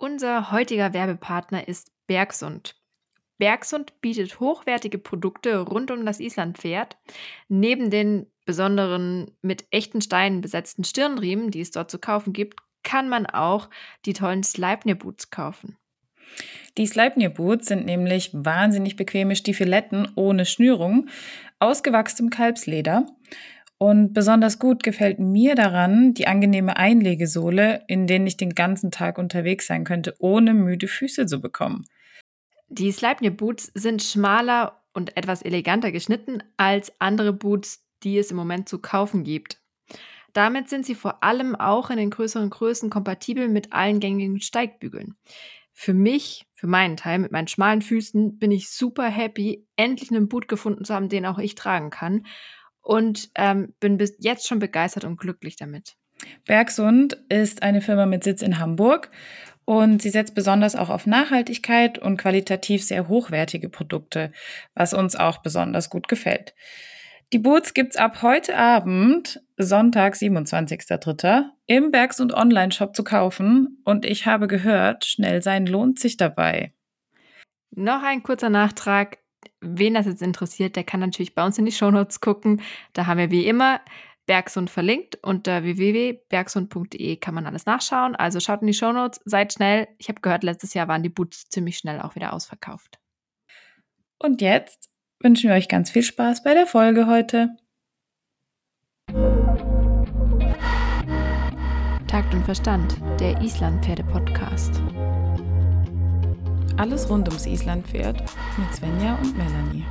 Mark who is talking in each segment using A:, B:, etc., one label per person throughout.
A: Unser heutiger Werbepartner ist Bergsund. Bergsund bietet hochwertige Produkte rund um das Islandpferd. Neben den besonderen mit echten Steinen besetzten Stirnriemen, die es dort zu kaufen gibt, kann man auch die tollen Sleipnir Boots kaufen.
B: Die Sleipnir Boots sind nämlich wahnsinnig bequeme Stiefeletten ohne Schnürung aus gewachsenem Kalbsleder und besonders gut gefällt mir daran die angenehme Einlegesohle, in denen ich den ganzen Tag unterwegs sein könnte, ohne müde Füße zu bekommen.
A: Die Sleipnir Boots sind schmaler und etwas eleganter geschnitten als andere Boots, die es im Moment zu kaufen gibt. Damit sind sie vor allem auch in den größeren Größen kompatibel mit allen gängigen Steigbügeln. Für mich, für meinen Teil, mit meinen schmalen Füßen, bin ich super happy, endlich einen Boot gefunden zu haben, den auch ich tragen kann und ähm, bin bis jetzt schon begeistert und glücklich damit.
B: Bergsund ist eine Firma mit Sitz in Hamburg und sie setzt besonders auch auf Nachhaltigkeit und qualitativ sehr hochwertige Produkte, was uns auch besonders gut gefällt. Die Boots gibt's ab heute Abend, Sonntag, 27.03., im Bergsund Online-Shop zu kaufen und ich habe gehört, schnell sein lohnt sich dabei.
A: Noch ein kurzer Nachtrag wen das jetzt interessiert, der kann natürlich bei uns in die Shownotes gucken. Da haben wir wie immer Bergsund verlinkt. Unter www.bergsund.de kann man alles nachschauen. Also schaut in die Shownotes, seid schnell. Ich habe gehört, letztes Jahr waren die Boots ziemlich schnell auch wieder ausverkauft.
B: Und jetzt wünschen wir euch ganz viel Spaß bei der Folge heute.
A: Takt und Verstand, der Island-Pferde-Podcast.
B: Alles rund ums Islandpferd mit Svenja und Melanie.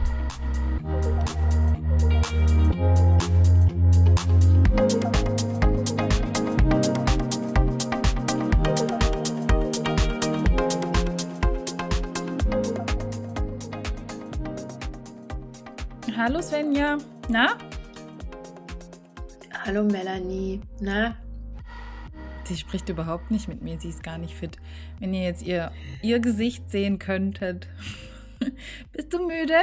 B: Hallo Svenja, na?
A: Hallo Melanie, na?
B: Sie spricht überhaupt nicht mit mir, sie ist gar nicht fit. Wenn ihr jetzt ihr, ihr Gesicht sehen könntet. Bist du müde?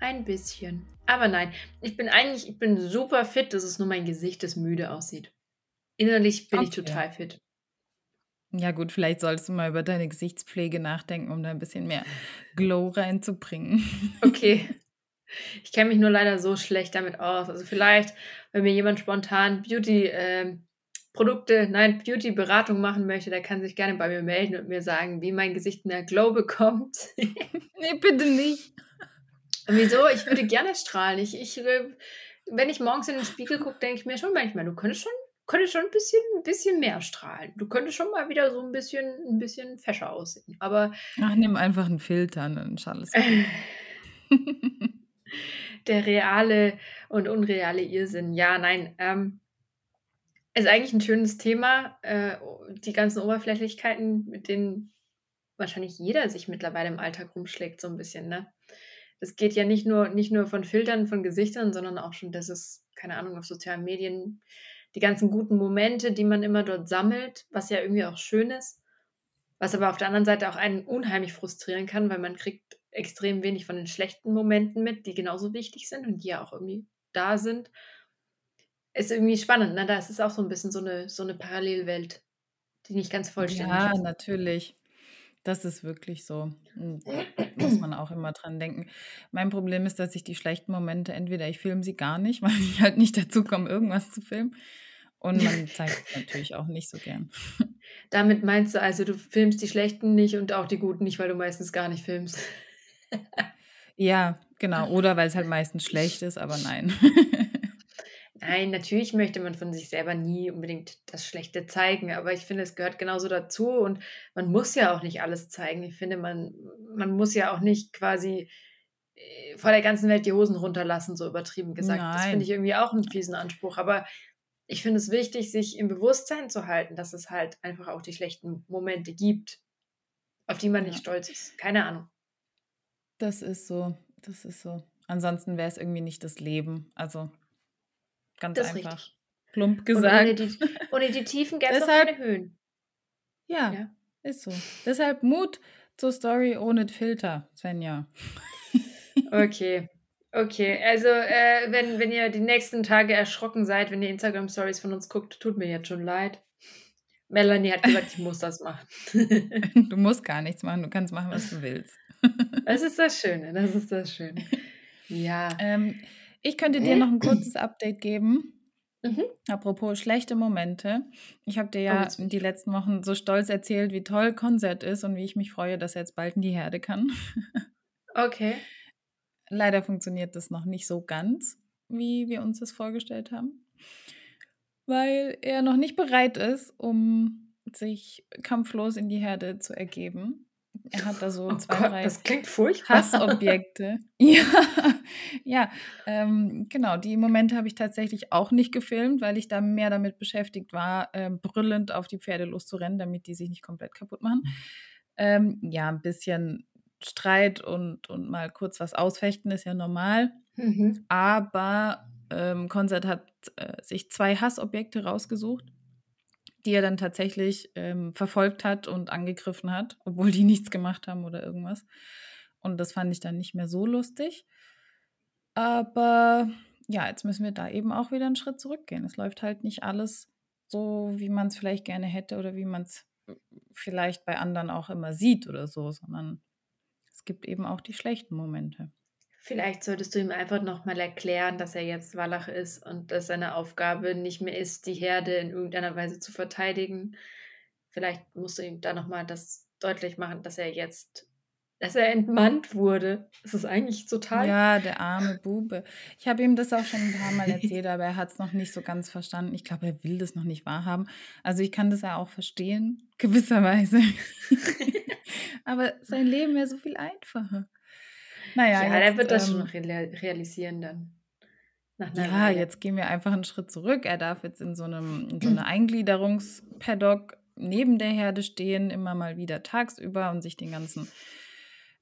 A: Ein bisschen. Aber nein, ich bin eigentlich, ich bin super fit, das ist nur mein Gesicht, das müde aussieht. Innerlich bin okay. ich total fit.
B: Ja gut, vielleicht solltest du mal über deine Gesichtspflege nachdenken, um da ein bisschen mehr Glow reinzubringen.
A: Okay. Ich kenne mich nur leider so schlecht damit aus. Also vielleicht, wenn mir jemand spontan Beauty äh, Produkte, nein, Beauty-Beratung machen möchte, der kann sich gerne bei mir melden und mir sagen, wie mein Gesicht mehr Glow bekommt.
B: nee, bitte nicht.
A: wieso? Ich würde gerne strahlen. Ich, ich, äh, wenn ich morgens in den Spiegel gucke, denke ich mir schon manchmal, du könntest schon, könntest schon ein bisschen, ein bisschen mehr strahlen. Du könntest schon mal wieder so ein bisschen, ein bisschen fescher aussehen. Aber.
B: Ach, nimm einfach einen Filter, dann ist alles
A: Der reale und unreale Irrsinn. Ja, nein. Ähm, ist eigentlich ein schönes Thema, äh, die ganzen Oberflächlichkeiten, mit denen wahrscheinlich jeder sich mittlerweile im Alltag rumschlägt, so ein bisschen, ne? Es geht ja nicht nur, nicht nur von Filtern, von Gesichtern, sondern auch schon, dass es, keine Ahnung, auf sozialen Medien, die ganzen guten Momente, die man immer dort sammelt, was ja irgendwie auch schön ist, was aber auf der anderen Seite auch einen unheimlich frustrieren kann, weil man kriegt extrem wenig von den schlechten Momenten mit, die genauso wichtig sind und die ja auch irgendwie da sind ist irgendwie spannend, ne? Da ist es auch so ein bisschen so eine, so eine Parallelwelt, die nicht ganz vollständig
B: ja,
A: ist.
B: Ja, natürlich. Das ist wirklich so. Hm, muss man auch immer dran denken. Mein Problem ist, dass ich die schlechten Momente entweder ich filme sie gar nicht, weil ich halt nicht dazu komme, irgendwas zu filmen. Und man zeigt natürlich auch nicht so gern.
A: Damit meinst du also, du filmst die schlechten nicht und auch die guten nicht, weil du meistens gar nicht filmst.
B: ja, genau. Oder weil es halt meistens schlecht ist, aber nein.
A: Nein, natürlich möchte man von sich selber nie unbedingt das Schlechte zeigen, aber ich finde, es gehört genauso dazu und man muss ja auch nicht alles zeigen. Ich finde, man, man muss ja auch nicht quasi äh, vor der ganzen Welt die Hosen runterlassen, so übertrieben gesagt. Nein. Das finde ich irgendwie auch einen fiesen Anspruch, aber ich finde es wichtig, sich im Bewusstsein zu halten, dass es halt einfach auch die schlechten Momente gibt, auf die man ja. nicht stolz ist. Keine Ahnung.
B: Das ist so, das ist so. Ansonsten wäre es irgendwie nicht das Leben. Also Ganz das einfach. Richtig. Plump gesagt.
A: ohne die, ohne die Tiefen gäbe es keine Höhen.
B: Ja, ja, ist so. Deshalb Mut zur Story ohne Filter, Svenja.
A: okay. Okay, also äh, wenn, wenn ihr die nächsten Tage erschrocken seid, wenn ihr Instagram-Stories von uns guckt, tut mir jetzt schon leid. Melanie hat gesagt, ich muss das machen.
B: du musst gar nichts machen, du kannst machen, was du willst.
A: das ist das Schöne, das ist das Schöne. Ja.
B: Ähm, ich könnte dir noch ein kurzes Update geben. Mhm. Apropos schlechte Momente. Ich habe dir ja oh, die letzten Wochen so stolz erzählt, wie toll Konzert ist und wie ich mich freue, dass er jetzt bald in die Herde kann.
A: Okay.
B: Leider funktioniert das noch nicht so ganz, wie wir uns das vorgestellt haben, weil er noch nicht bereit ist, um sich kampflos in die Herde zu ergeben. Er hat da so
A: oh
B: zwei,
A: Gott,
B: drei
A: das klingt furchtbar.
B: Hassobjekte. ja, ja ähm, genau. Die Momente habe ich tatsächlich auch nicht gefilmt, weil ich da mehr damit beschäftigt war, äh, brüllend auf die Pferde loszurennen, damit die sich nicht komplett kaputt machen. Ähm, ja, ein bisschen Streit und, und mal kurz was ausfechten ist ja normal. Mhm. Aber ähm, Konzert hat äh, sich zwei Hassobjekte rausgesucht die er dann tatsächlich ähm, verfolgt hat und angegriffen hat, obwohl die nichts gemacht haben oder irgendwas. Und das fand ich dann nicht mehr so lustig. Aber ja, jetzt müssen wir da eben auch wieder einen Schritt zurückgehen. Es läuft halt nicht alles so, wie man es vielleicht gerne hätte oder wie man es vielleicht bei anderen auch immer sieht oder so, sondern es gibt eben auch die schlechten Momente.
A: Vielleicht solltest du ihm einfach nochmal erklären, dass er jetzt Wallach ist und dass seine Aufgabe nicht mehr ist, die Herde in irgendeiner Weise zu verteidigen. Vielleicht musst du ihm da nochmal das deutlich machen, dass er jetzt, dass er entmannt wurde. Das ist eigentlich total.
B: Ja, der arme Bube. Ich habe ihm das auch schon ein paar Mal erzählt, aber er hat es noch nicht so ganz verstanden. Ich glaube, er will das noch nicht wahrhaben. Also ich kann das ja auch verstehen, gewisserweise. aber sein Leben wäre so viel einfacher.
A: Naja, ja, jetzt, er wird das ähm, schon realisieren dann.
B: ja, Weile. jetzt gehen wir einfach einen Schritt zurück. Er darf jetzt in so einem in so einer Eingliederungspaddock neben der Herde stehen, immer mal wieder tagsüber und sich den ganzen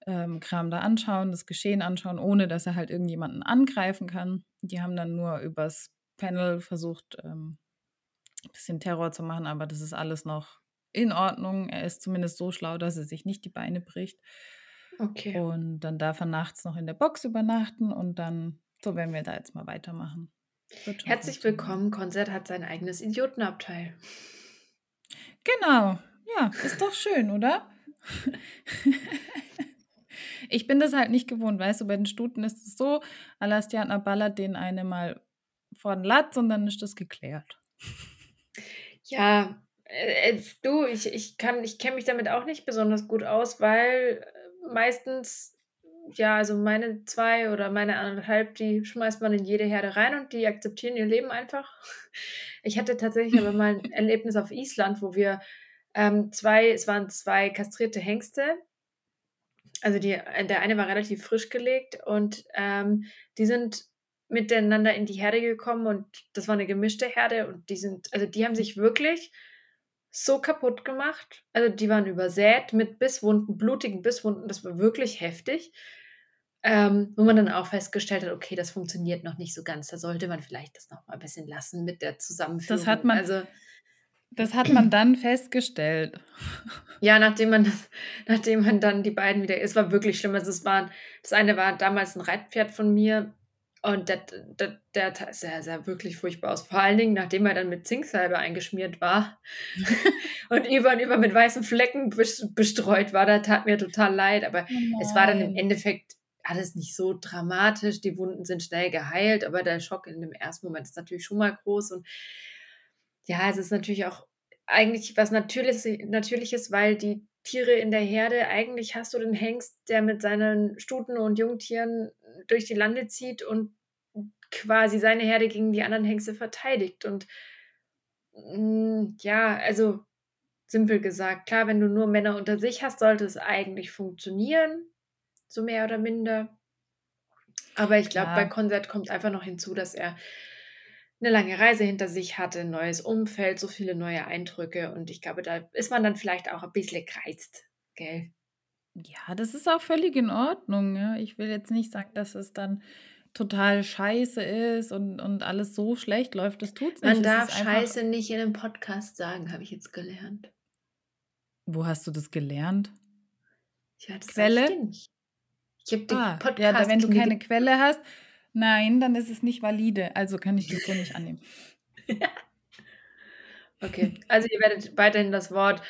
B: ähm, Kram da anschauen, das Geschehen anschauen, ohne dass er halt irgendjemanden angreifen kann. Die haben dann nur übers Panel versucht, ähm, ein bisschen Terror zu machen, aber das ist alles noch in Ordnung. Er ist zumindest so schlau, dass er sich nicht die Beine bricht.
A: Okay.
B: Und dann darf er nachts noch in der Box übernachten und dann, so werden wir da jetzt mal weitermachen.
A: Herzlich willkommen, Konzert hat sein eigenes Idiotenabteil.
B: Genau, ja, ist doch schön, oder? ich bin das halt nicht gewohnt, weißt du, bei den Stuten ist es so, Alastiana ballert den eine mal vor den Latz und dann ist das geklärt.
A: Ja, äh, äh du, ich, ich kann, ich kenne mich damit auch nicht besonders gut aus, weil meistens, ja, also meine zwei oder meine anderthalb, die schmeißt man in jede Herde rein und die akzeptieren ihr Leben einfach. Ich hatte tatsächlich aber mal ein Erlebnis auf Island, wo wir ähm, zwei, es waren zwei kastrierte Hengste. Also die, der eine war relativ frisch gelegt und ähm, die sind miteinander in die Herde gekommen und das war eine gemischte Herde und die sind, also die haben sich wirklich so kaputt gemacht. Also die waren übersät mit Bisswunden, blutigen Bisswunden. Das war wirklich heftig. Ähm, wo man dann auch festgestellt hat, okay, das funktioniert noch nicht so ganz. Da sollte man vielleicht das noch mal ein bisschen lassen mit der Zusammenführung.
B: Das hat man,
A: also,
B: das hat man dann festgestellt.
A: Ja, nachdem man das, nachdem man dann die beiden wieder, es war wirklich schlimm. Also es waren, das eine war damals ein Reitpferd von mir, und der, der, der sah, sah wirklich furchtbar aus. Vor allen Dingen, nachdem er dann mit Zinksalbe eingeschmiert war und über und über mit weißen Flecken bestreut war, da tat mir total leid. Aber oh es war dann im Endeffekt alles nicht so dramatisch. Die Wunden sind schnell geheilt, aber der Schock in dem ersten Moment ist natürlich schon mal groß. Und ja, es ist natürlich auch eigentlich was Natürliches, Natürliches weil die Tiere in der Herde, eigentlich hast du den Hengst, der mit seinen Stuten und Jungtieren durch die Lande zieht und quasi seine Herde gegen die anderen Hengste verteidigt. Und mm, ja, also simpel gesagt, klar, wenn du nur Männer unter sich hast, sollte es eigentlich funktionieren, so mehr oder minder. Aber ich glaube, bei Konzert kommt einfach noch hinzu, dass er eine lange Reise hinter sich hatte, ein neues Umfeld, so viele neue Eindrücke. Und ich glaube, da ist man dann vielleicht auch ein bisschen gereizt, gell?
B: Ja, das ist auch völlig in Ordnung. Ja. Ich will jetzt nicht sagen, dass es dann total scheiße ist und, und alles so schlecht läuft. Das tut es
A: nicht. Man darf scheiße nicht in einem Podcast sagen, habe ich jetzt gelernt.
B: Wo hast du das gelernt?
A: Ja, das Quelle? Ich, ich habe den
B: ah, Podcast. Ja, wenn du keine Quelle hast, nein, dann ist es nicht valide. Also kann ich das so nicht annehmen.
A: Okay, also ihr werdet weiterhin das Wort,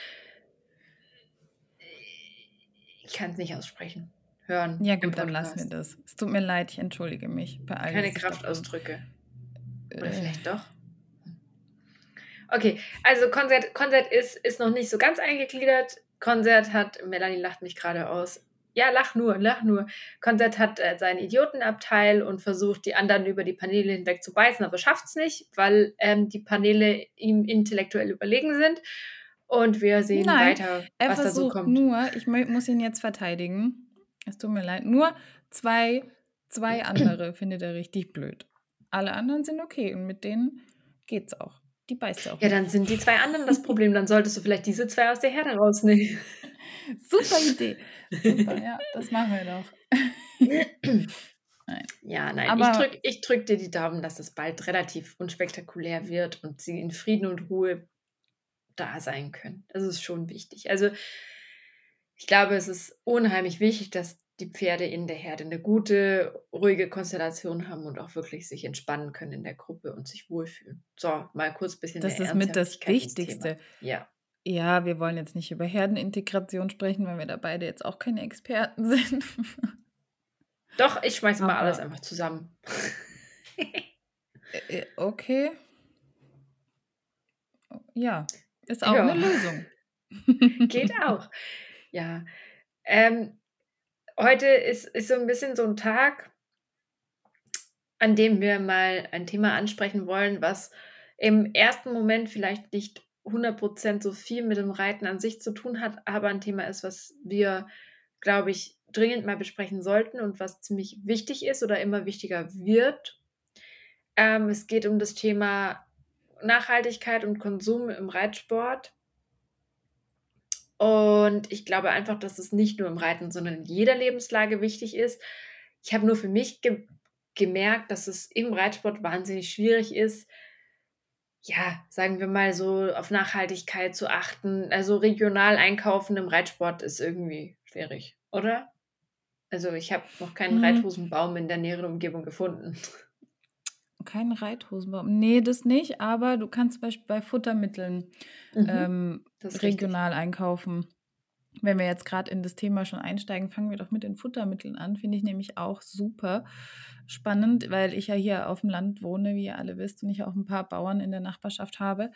A: ich kann es nicht aussprechen, hören.
B: Ja gut, dann lassen wir das. Es tut mir leid, ich entschuldige mich
A: bei allen. Keine Kraftausdrücke. Oder äh. vielleicht doch. Okay, also Konzert, Konzert ist, ist noch nicht so ganz eingegliedert. Konzert hat, Melanie lacht mich gerade aus. Ja, lach nur, lach nur. Konzert hat äh, seinen Idiotenabteil und versucht, die anderen über die Paneele hinweg zu beißen, aber schafft es nicht, weil ähm, die Paneele ihm intellektuell überlegen sind. Und wir sehen Nein, weiter,
B: er was da so kommt. Nur, ich muss ihn jetzt verteidigen. Es tut mir leid. Nur zwei, zwei andere findet er richtig blöd. Alle anderen sind okay und mit denen geht's auch. Die beißt ja auch.
A: Ja, dann sind die zwei anderen das Problem. Dann solltest du vielleicht diese zwei aus der Herde rausnehmen.
B: Super Idee. Super, ja, das machen wir
A: doch. nein. Ja, nein. Aber ich drücke ich drück dir die Daumen, dass es bald relativ unspektakulär wird und sie in Frieden und Ruhe da sein können. Das ist schon wichtig. Also, ich glaube, es ist unheimlich wichtig, dass die Pferde in der Herde eine gute, ruhige Konstellation haben und auch wirklich sich entspannen können in der Gruppe und sich wohlfühlen. So, mal kurz ein bisschen.
B: Das ist mit das Wichtigste.
A: Ja.
B: Ja, wir wollen jetzt nicht über Herdenintegration sprechen, weil wir da beide jetzt auch keine Experten sind.
A: Doch, ich schmeiße mal alles einfach zusammen.
B: Okay. Ja, ist auch ja. eine Lösung.
A: Geht auch. Ja. Ähm, heute ist, ist so ein bisschen so ein Tag, an dem wir mal ein Thema ansprechen wollen, was im ersten Moment vielleicht nicht 100% so viel mit dem Reiten an sich zu tun hat, aber ein Thema ist, was wir, glaube ich, dringend mal besprechen sollten und was ziemlich wichtig ist oder immer wichtiger wird. Ähm, es geht um das Thema Nachhaltigkeit und Konsum im Reitsport. Und ich glaube einfach, dass es nicht nur im Reiten, sondern in jeder Lebenslage wichtig ist. Ich habe nur für mich ge gemerkt, dass es im Reitsport wahnsinnig schwierig ist, ja, sagen wir mal so, auf Nachhaltigkeit zu achten. Also regional einkaufen im Reitsport ist irgendwie schwierig, oder? Also ich habe noch keinen mhm. Reithosenbaum in der näheren Umgebung gefunden.
B: Kein Reithosenbaum. Nee, das nicht, aber du kannst zum Beispiel bei Futtermitteln mhm, ähm, regional richtig. einkaufen. Wenn wir jetzt gerade in das Thema schon einsteigen, fangen wir doch mit den Futtermitteln an. Finde ich nämlich auch super spannend, weil ich ja hier auf dem Land wohne, wie ihr alle wisst, und ich auch ein paar Bauern in der Nachbarschaft habe.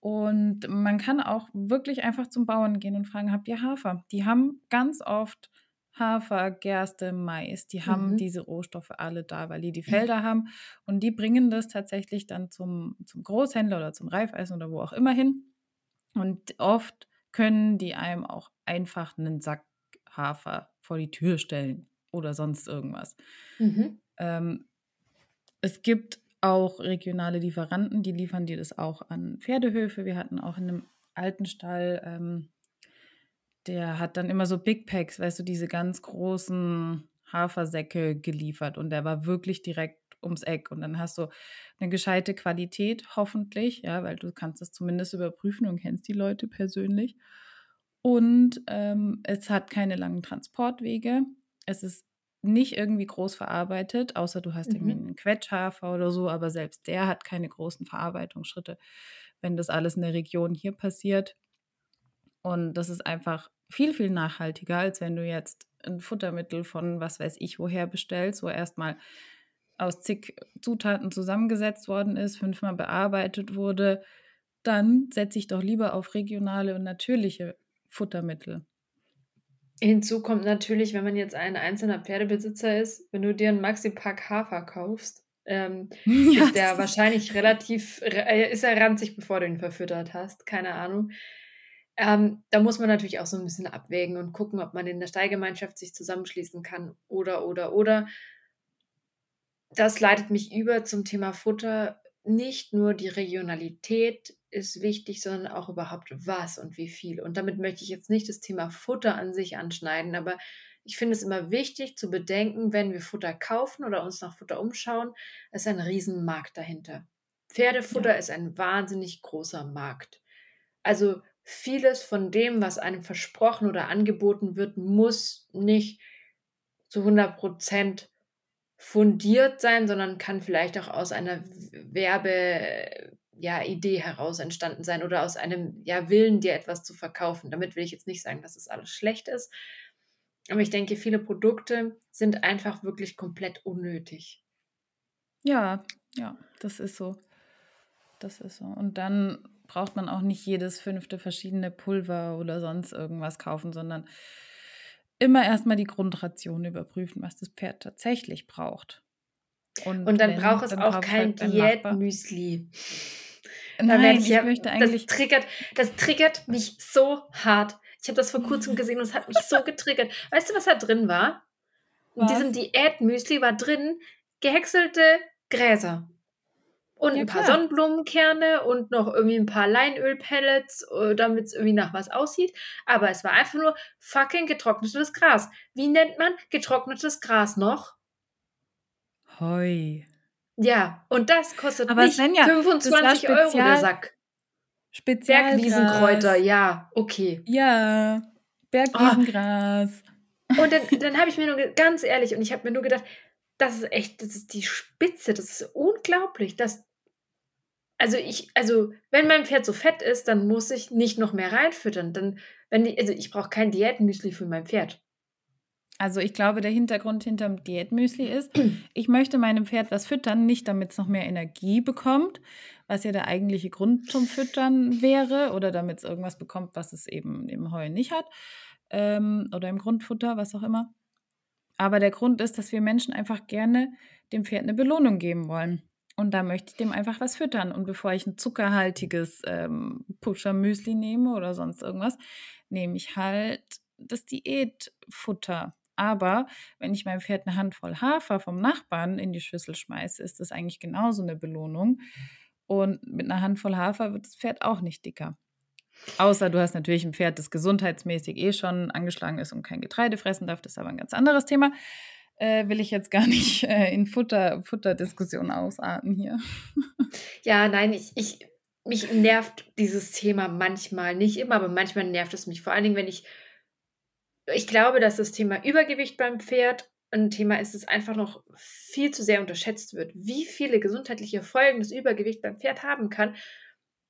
B: Und man kann auch wirklich einfach zum Bauern gehen und fragen, habt ihr Hafer? Die haben ganz oft Hafer, Gerste, Mais, die haben mhm. diese Rohstoffe alle da, weil die die Felder haben und die bringen das tatsächlich dann zum, zum Großhändler oder zum Reifeisen oder wo auch immer hin. Und oft können die einem auch einfach einen Sack Hafer vor die Tür stellen oder sonst irgendwas. Mhm. Ähm, es gibt auch regionale Lieferanten, die liefern dir das auch an Pferdehöfe. Wir hatten auch in einem alten Stall ähm, der hat dann immer so Big Packs, weißt du, diese ganz großen Hafersäcke geliefert und der war wirklich direkt ums Eck und dann hast du eine gescheite Qualität, hoffentlich, ja, weil du kannst das zumindest überprüfen und kennst die Leute persönlich. Und ähm, es hat keine langen Transportwege. Es ist nicht irgendwie groß verarbeitet, außer du hast mhm. irgendwie einen Quetschhafer oder so, aber selbst der hat keine großen Verarbeitungsschritte, wenn das alles in der Region hier passiert. Und das ist einfach viel, viel nachhaltiger, als wenn du jetzt ein Futtermittel von was weiß ich woher bestellst, wo erstmal aus zig Zutaten zusammengesetzt worden ist, fünfmal bearbeitet wurde, dann setze ich doch lieber auf regionale und natürliche Futtermittel.
A: Hinzu kommt natürlich, wenn man jetzt ein einzelner Pferdebesitzer ist, wenn du dir einen Maxi-Pack Hafer kaufst, ähm, ja, ist der wahrscheinlich relativ, äh, ist er ranzig, bevor du ihn verfüttert hast, keine Ahnung. Ähm, da muss man natürlich auch so ein bisschen abwägen und gucken, ob man in der Steigemeinschaft sich zusammenschließen kann oder, oder, oder. Das leitet mich über zum Thema Futter. Nicht nur die Regionalität ist wichtig, sondern auch überhaupt was und wie viel. Und damit möchte ich jetzt nicht das Thema Futter an sich anschneiden, aber ich finde es immer wichtig zu bedenken, wenn wir Futter kaufen oder uns nach Futter umschauen, ist ein Riesenmarkt dahinter. Pferdefutter ja. ist ein wahnsinnig großer Markt. Also vieles von dem, was einem versprochen oder angeboten wird, muss nicht zu 100 Prozent fundiert sein, sondern kann vielleicht auch aus einer Werbe, ja, heraus entstanden sein oder aus einem ja, Willen, dir etwas zu verkaufen. Damit will ich jetzt nicht sagen, dass es alles schlecht ist. Aber ich denke, viele Produkte sind einfach wirklich komplett unnötig.
B: Ja, ja, das ist so. Das ist so. Und dann braucht man auch nicht jedes fünfte verschiedene Pulver oder sonst irgendwas kaufen, sondern immer erstmal die Grundration überprüfen, was das Pferd tatsächlich braucht.
A: Und, Und dann braucht es dann auch kein halt Diätmüsli. Nein, ich, ich möchte eigentlich. Das triggert, das triggert mich so hart. Ich habe das vor kurzem gesehen und es hat mich so getriggert. Weißt du, was da drin war? In diesem Diätmüsli war drin gehäckselte Gräser. Und ja, ein paar klar. Sonnenblumenkerne und noch irgendwie ein paar Leinölpellets, äh, damit es irgendwie nach was aussieht. Aber es war einfach nur fucking getrocknetes Gras. Wie nennt man getrocknetes Gras noch? Heu. Ja, und das kostet Aber nicht Svenja, 25 Euro der Sack. Spezial Bergwiesenkräuter, ja, okay.
B: Ja, Bergwiesengras.
A: Oh. Und dann, dann habe ich mir nur, ganz ehrlich, und ich habe mir nur gedacht, das ist echt, das ist die Spitze, das ist unglaublich, dass, also ich, also wenn mein Pferd so fett ist, dann muss ich nicht noch mehr reinfüttern, dann, wenn die, also ich brauche kein Diätmüsli für mein Pferd.
B: Also ich glaube, der Hintergrund hinterm Diätmüsli ist, ich möchte meinem Pferd was füttern, nicht damit es noch mehr Energie bekommt, was ja der eigentliche Grund zum Füttern wäre, oder damit es irgendwas bekommt, was es eben im Heu nicht hat, ähm, oder im Grundfutter, was auch immer. Aber der Grund ist, dass wir Menschen einfach gerne dem Pferd eine Belohnung geben wollen. Und da möchte ich dem einfach was füttern. Und bevor ich ein zuckerhaltiges ähm, Pusher-Müsli nehme oder sonst irgendwas, nehme ich halt das Diätfutter. Aber wenn ich meinem Pferd eine Handvoll Hafer vom Nachbarn in die Schüssel schmeiße, ist das eigentlich genauso eine Belohnung. Und mit einer Handvoll Hafer wird das Pferd auch nicht dicker. Außer du hast natürlich ein Pferd, das gesundheitsmäßig eh schon angeschlagen ist und kein Getreide fressen darf. Das ist aber ein ganz anderes Thema. Äh, will ich jetzt gar nicht äh, in Futter, Futterdiskussionen ausarten hier.
A: Ja, nein, ich, ich, mich nervt dieses Thema manchmal, nicht immer, aber manchmal nervt es mich. Vor allen Dingen, wenn ich, ich glaube, dass das Thema Übergewicht beim Pferd ein Thema ist, das einfach noch viel zu sehr unterschätzt wird. Wie viele gesundheitliche Folgen das Übergewicht beim Pferd haben kann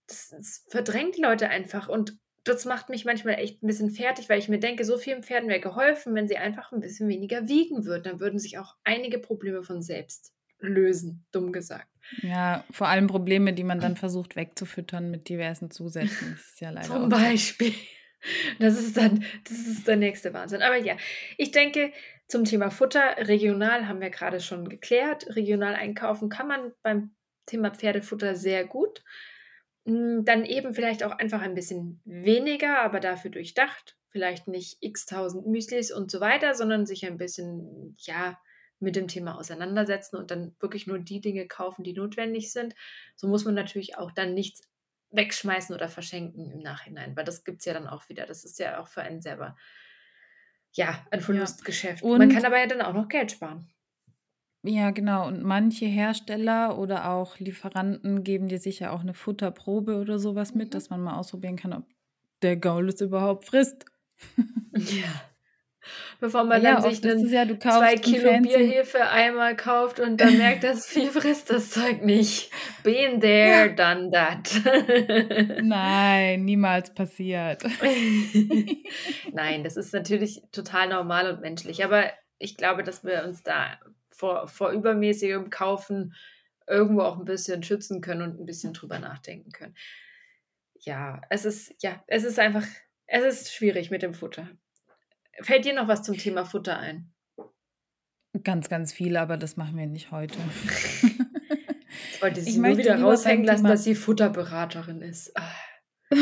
A: das, das verdrängt Leute einfach und das macht mich manchmal echt ein bisschen fertig, weil ich mir denke, so vielen Pferden wäre geholfen, wenn sie einfach ein bisschen weniger wiegen würden. Dann würden sich auch einige Probleme von selbst lösen, dumm gesagt.
B: Ja, vor allem Probleme, die man dann versucht wegzufüttern mit diversen Zusätzen. Das ist ja leider.
A: Zum Beispiel. Das ist dann, das ist der nächste Wahnsinn. Aber ja, ich denke, zum Thema Futter, regional haben wir gerade schon geklärt. Regional einkaufen kann man beim Thema Pferdefutter sehr gut. Hm, dann eben vielleicht auch einfach ein bisschen weniger, aber dafür durchdacht. Vielleicht nicht x tausend Müslis und so weiter, sondern sich ein bisschen, ja, mit dem Thema auseinandersetzen und dann wirklich nur die Dinge kaufen, die notwendig sind. So muss man natürlich auch dann nichts wegschmeißen oder verschenken im Nachhinein, weil das gibt es ja dann auch wieder. Das ist ja auch für einen selber, ja, ein Verlustgeschäft. Ja. man kann aber ja dann auch noch Geld sparen.
B: Ja, genau. Und manche Hersteller oder auch Lieferanten geben dir sicher auch eine Futterprobe oder sowas mit, mhm. dass man mal ausprobieren kann, ob der Gaul es überhaupt frisst.
A: Ja. Bevor man ja, dann sich einen ja, zwei Kilo Bierhefe einmal kauft und dann merkt, das Vieh frisst das Zeug nicht. Been there, ja. done that.
B: Nein, niemals passiert.
A: Nein, das ist natürlich total normal und menschlich. Aber ich glaube, dass wir uns da vor, vor übermäßigem Kaufen irgendwo auch ein bisschen schützen können und ein bisschen drüber nachdenken können. Ja, es ist, ja, es ist einfach, es ist schwierig mit dem Futter. Fällt dir noch was zum Thema Futter ein?
B: Ganz, ganz viel, aber das machen wir nicht heute.
A: ich wollte sie ich nur wieder raushängen lassen, dass sie Futterberaterin ist. Ah.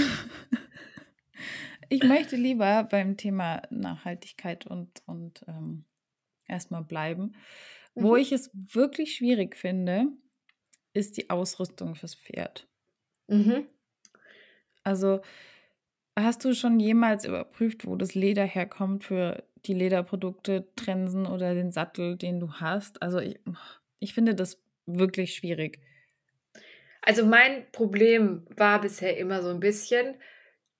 B: ich möchte lieber beim Thema Nachhaltigkeit und, und ähm, erstmal bleiben. Wo mhm. ich es wirklich schwierig finde, ist die Ausrüstung fürs Pferd. Mhm. Also hast du schon jemals überprüft, wo das Leder herkommt für die Lederprodukte, Trensen oder den Sattel, den du hast? Also ich, ich finde das wirklich schwierig.
A: Also mein Problem war bisher immer so ein bisschen,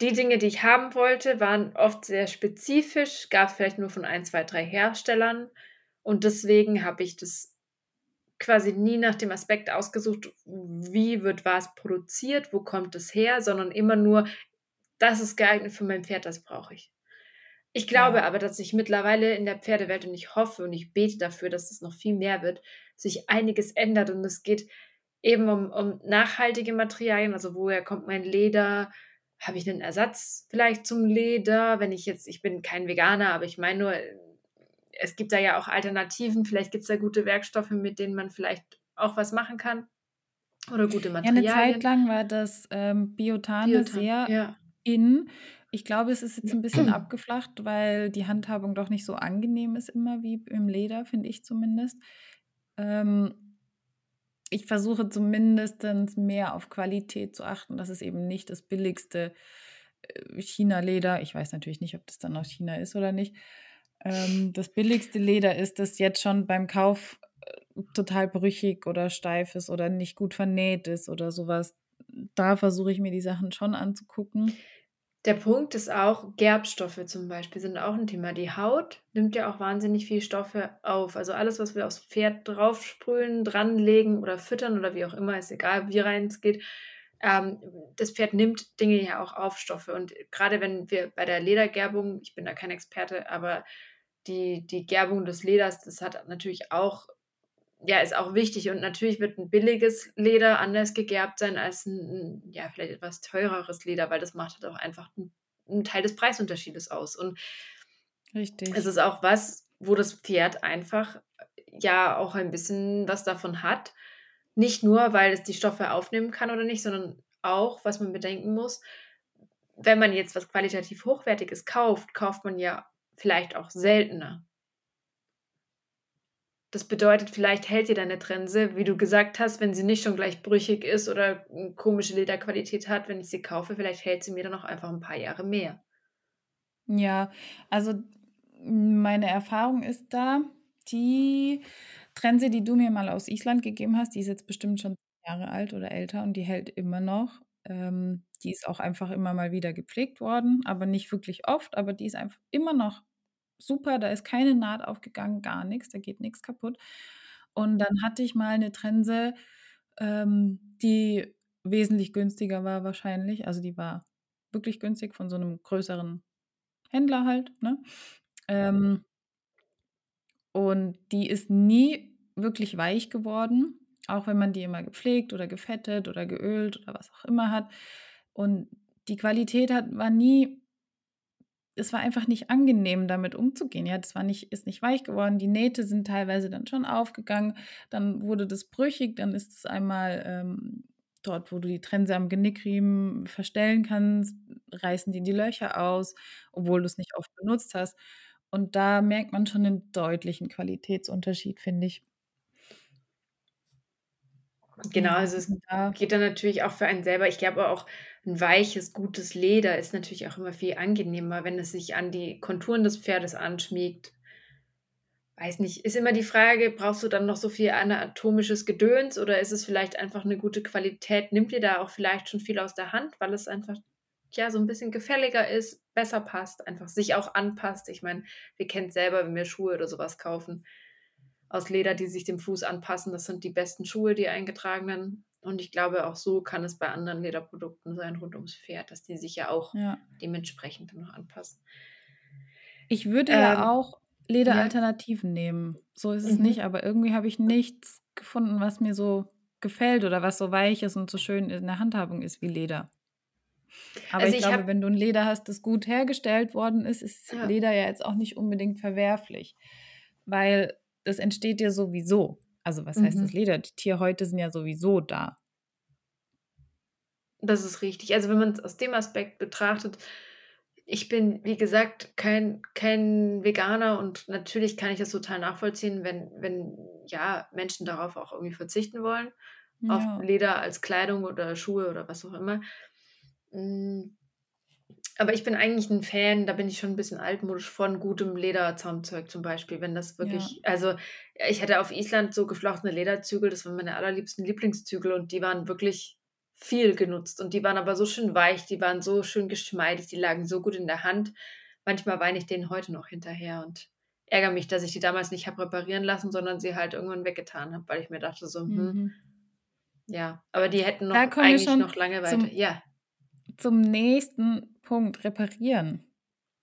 A: die Dinge, die ich haben wollte, waren oft sehr spezifisch, gab es vielleicht nur von ein, zwei, drei Herstellern. Und deswegen habe ich das quasi nie nach dem Aspekt ausgesucht, wie wird was produziert, wo kommt es her, sondern immer nur, das ist geeignet für mein Pferd, das brauche ich. Ich glaube
B: Ja.
A: aber, dass sich mittlerweile in der Pferdewelt und ich hoffe und ich bete dafür, dass es noch viel mehr wird, sich einiges ändert und es geht eben um, um nachhaltige Materialien, also woher kommt mein Leder? Habe ich einen Ersatz vielleicht zum Leder? Wenn ich jetzt, ich bin kein Veganer, aber ich meine nur, es gibt da ja auch Alternativen. Vielleicht gibt es da gute Werkstoffe, mit denen man vielleicht auch was machen kann. Oder gute
B: Ja, eine
A: Materialien.
B: Zeit lang war das ähm, Biotane
A: Biotan,
B: sehr
A: ja.
B: in. Ich glaube, es ist jetzt ein bisschen abgeflacht, weil die Handhabung doch nicht so angenehm ist immer wie im Leder, finde ich zumindest. Ähm, ich versuche zumindest mehr auf Qualität zu achten, dass es eben nicht das billigste äh, China-Leder, ich weiß natürlich nicht, ob das dann aus China ist oder nicht, ähm, das billigste Leder ist, das jetzt schon beim Kauf äh, total brüchig oder steif ist oder nicht gut vernäht ist oder sowas. Da versuche ich mir die Sachen schon anzugucken.
A: Der Punkt ist auch, Gerbstoffe zum Beispiel sind auch ein Thema. Die Haut nimmt ja auch wahnsinnig viel Stoffe auf. Also alles, was wir aufs Pferd draufsprühen, dranlegen oder füttern oder wie auch immer, ist egal, wie rein es geht. Ähm, das Pferd nimmt Dinge ja auch auf, Stoffe. Und gerade wenn wir bei der Ledergerbung, ich bin da kein Experte, aber die, die Gerbung des Leders, das hat natürlich auch ja, ist auch wichtig. Und natürlich wird ein billiges Leder anders gegerbt sein als ein, ja, vielleicht etwas teureres Leder, weil das macht halt auch einfach einen, Teil des Preisunterschiedes aus. Und
B: Richtig.
A: es ist auch was, wo das Pferd einfach ja auch ein bisschen was davon hat. Nicht nur, weil es die Stoffe aufnehmen kann oder nicht, sondern auch, was man bedenken muss, wenn man jetzt was qualitativ Hochwertiges kauft, kauft man ja vielleicht auch seltener. Das bedeutet, vielleicht hält dir deine Trense, wie du gesagt hast, wenn sie nicht schon gleich brüchig ist oder eine komische Lederqualität hat, wenn ich sie kaufe, vielleicht hält sie mir dann auch einfach ein paar Jahre mehr.
B: Ja, also meine Erfahrung ist da, die Trense, die du mir mal aus Island gegeben hast, die ist jetzt bestimmt schon Jahre alt oder älter und die hält immer noch. Ähm, die ist auch einfach immer mal wieder gepflegt worden, aber nicht wirklich oft, aber die ist einfach immer noch super, da ist keine Naht aufgegangen, gar nichts, da geht nichts kaputt. Und dann hatte ich mal eine Trense, ähm, die wesentlich günstiger war wahrscheinlich. Also die war wirklich günstig von so einem größeren Händler halt, ne? Ähm, und die ist nie wirklich weich geworden, auch wenn man die immer gepflegt oder gefettet oder geölt oder was auch immer hat. Und die Qualität hat, war nie es war einfach nicht angenehm, damit umzugehen. Ja, das war nicht, ist nicht weich geworden. Die Nähte sind teilweise dann schon aufgegangen. Dann wurde das brüchig. Dann ist es einmal ähm, dort, wo du die Trense am Genickriemen verstellen kannst, reißen die die Löcher aus, obwohl du es nicht oft benutzt hast. Und da merkt man schon einen deutlichen Qualitätsunterschied, finde ich.
A: Genau, also es geht dann natürlich auch für einen selber. Ich glaube auch, ein weiches, gutes Leder ist natürlich auch immer viel angenehmer, wenn es sich an die Konturen des Pferdes anschmiegt. Weiß nicht, ist immer die Frage, brauchst du dann noch so viel anatomisches Gedöns oder ist es vielleicht einfach eine gute Qualität? Nimmt dir da auch vielleicht schon viel aus der Hand, weil es einfach ja so ein bisschen gefälliger ist, besser passt, einfach sich auch anpasst. Ich meine, wir kennen es selber, wenn wir Schuhe oder sowas kaufen aus Leder, die sich dem Fuß anpassen. Das sind die besten Schuhe, die eingetragenen. Und ich glaube, auch so kann es bei anderen Lederprodukten sein rund ums Pferd, dass die sich ja auch
B: Ja.
A: dementsprechend noch anpassen.
B: Ich würde
A: Ähm,
B: ja auch
A: ja.
B: Lederalternativen nehmen. So ist es
A: Mhm.
B: nicht, aber irgendwie habe ich nichts gefunden, was mir so gefällt oder was so weich ist und so schön in der Handhabung ist wie Leder. Aber
A: Also
B: ich
A: ich
B: glaube, wenn du ein Leder hast, das gut hergestellt worden ist, ist
A: Ja.
B: Leder ja jetzt auch nicht unbedingt verwerflich, weil das entsteht ja sowieso. Also was heißt das
A: Mhm.
B: Leder? Die Tierhäute sind ja sowieso da.
A: Das ist richtig. Also wenn man es aus dem Aspekt betrachtet, ich bin, wie gesagt, kein, kein Veganer und natürlich kann ich das total nachvollziehen, wenn, wenn ja, Menschen darauf auch irgendwie verzichten wollen, auf
B: Ja.
A: Leder als Kleidung oder Schuhe oder was auch immer. Aber ich bin eigentlich ein Fan, da bin ich schon ein bisschen altmodisch von gutem Lederzaumzeug zum Beispiel, wenn das
B: Ja.
A: wirklich, also ich hatte auf Island so geflochtene Lederzügel, das waren meine allerliebsten Lieblingszügel und die waren wirklich viel genutzt und die waren aber so schön weich, die waren so schön geschmeidig, die lagen so gut in der Hand. Manchmal weine ich denen heute noch hinterher und ärgere mich, dass ich die damals nicht habe reparieren lassen, sondern sie halt irgendwann weggetan habe, weil ich mir dachte so, hm, mhm. ja, aber die hätten noch eigentlich noch lange weiter.
B: Ja. Zum nächsten Punkt, reparieren.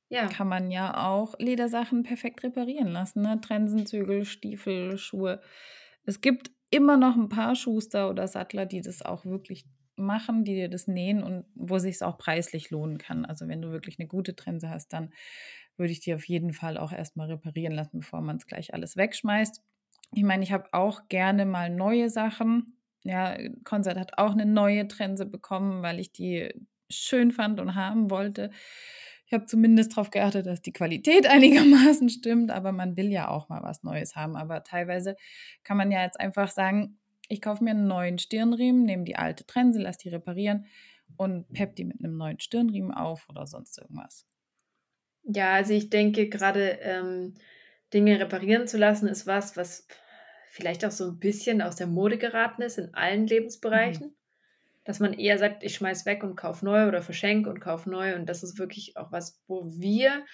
B: Ja. Kann man ja auch Ledersachen perfekt reparieren lassen, ne? Trensen, Zügel, Stiefel, Schuhe. Es gibt immer noch ein paar Schuster oder Sattler, die das auch wirklich machen, die dir das nähen und wo sich es auch preislich lohnen kann. Also wenn du wirklich eine gute Trense hast, dann würde ich die auf jeden Fall auch erstmal reparieren lassen, bevor man es gleich alles wegschmeißt. Ich meine, ich habe auch gerne mal neue Sachen. Ja, Konzert hat auch eine neue Trense bekommen, weil ich die schön fand und haben wollte. Ich habe zumindest darauf geachtet, dass die Qualität einigermaßen stimmt, aber man will ja auch mal was Neues haben. Aber teilweise kann man ja jetzt einfach sagen, ich kaufe mir einen neuen Stirnriemen, nehme die alte Trense, lasse die reparieren und pepp die mit einem neuen Stirnriemen auf oder sonst irgendwas.
A: Ja, also ich denke gerade ähm, Dinge reparieren zu lassen ist was, was vielleicht auch so ein bisschen aus der Mode geraten ist in allen Lebensbereichen. Mhm. Dass man eher sagt, ich schmeiß weg und kauf neu oder verschenke und kauf neu. Und das ist wirklich auch was, wo wir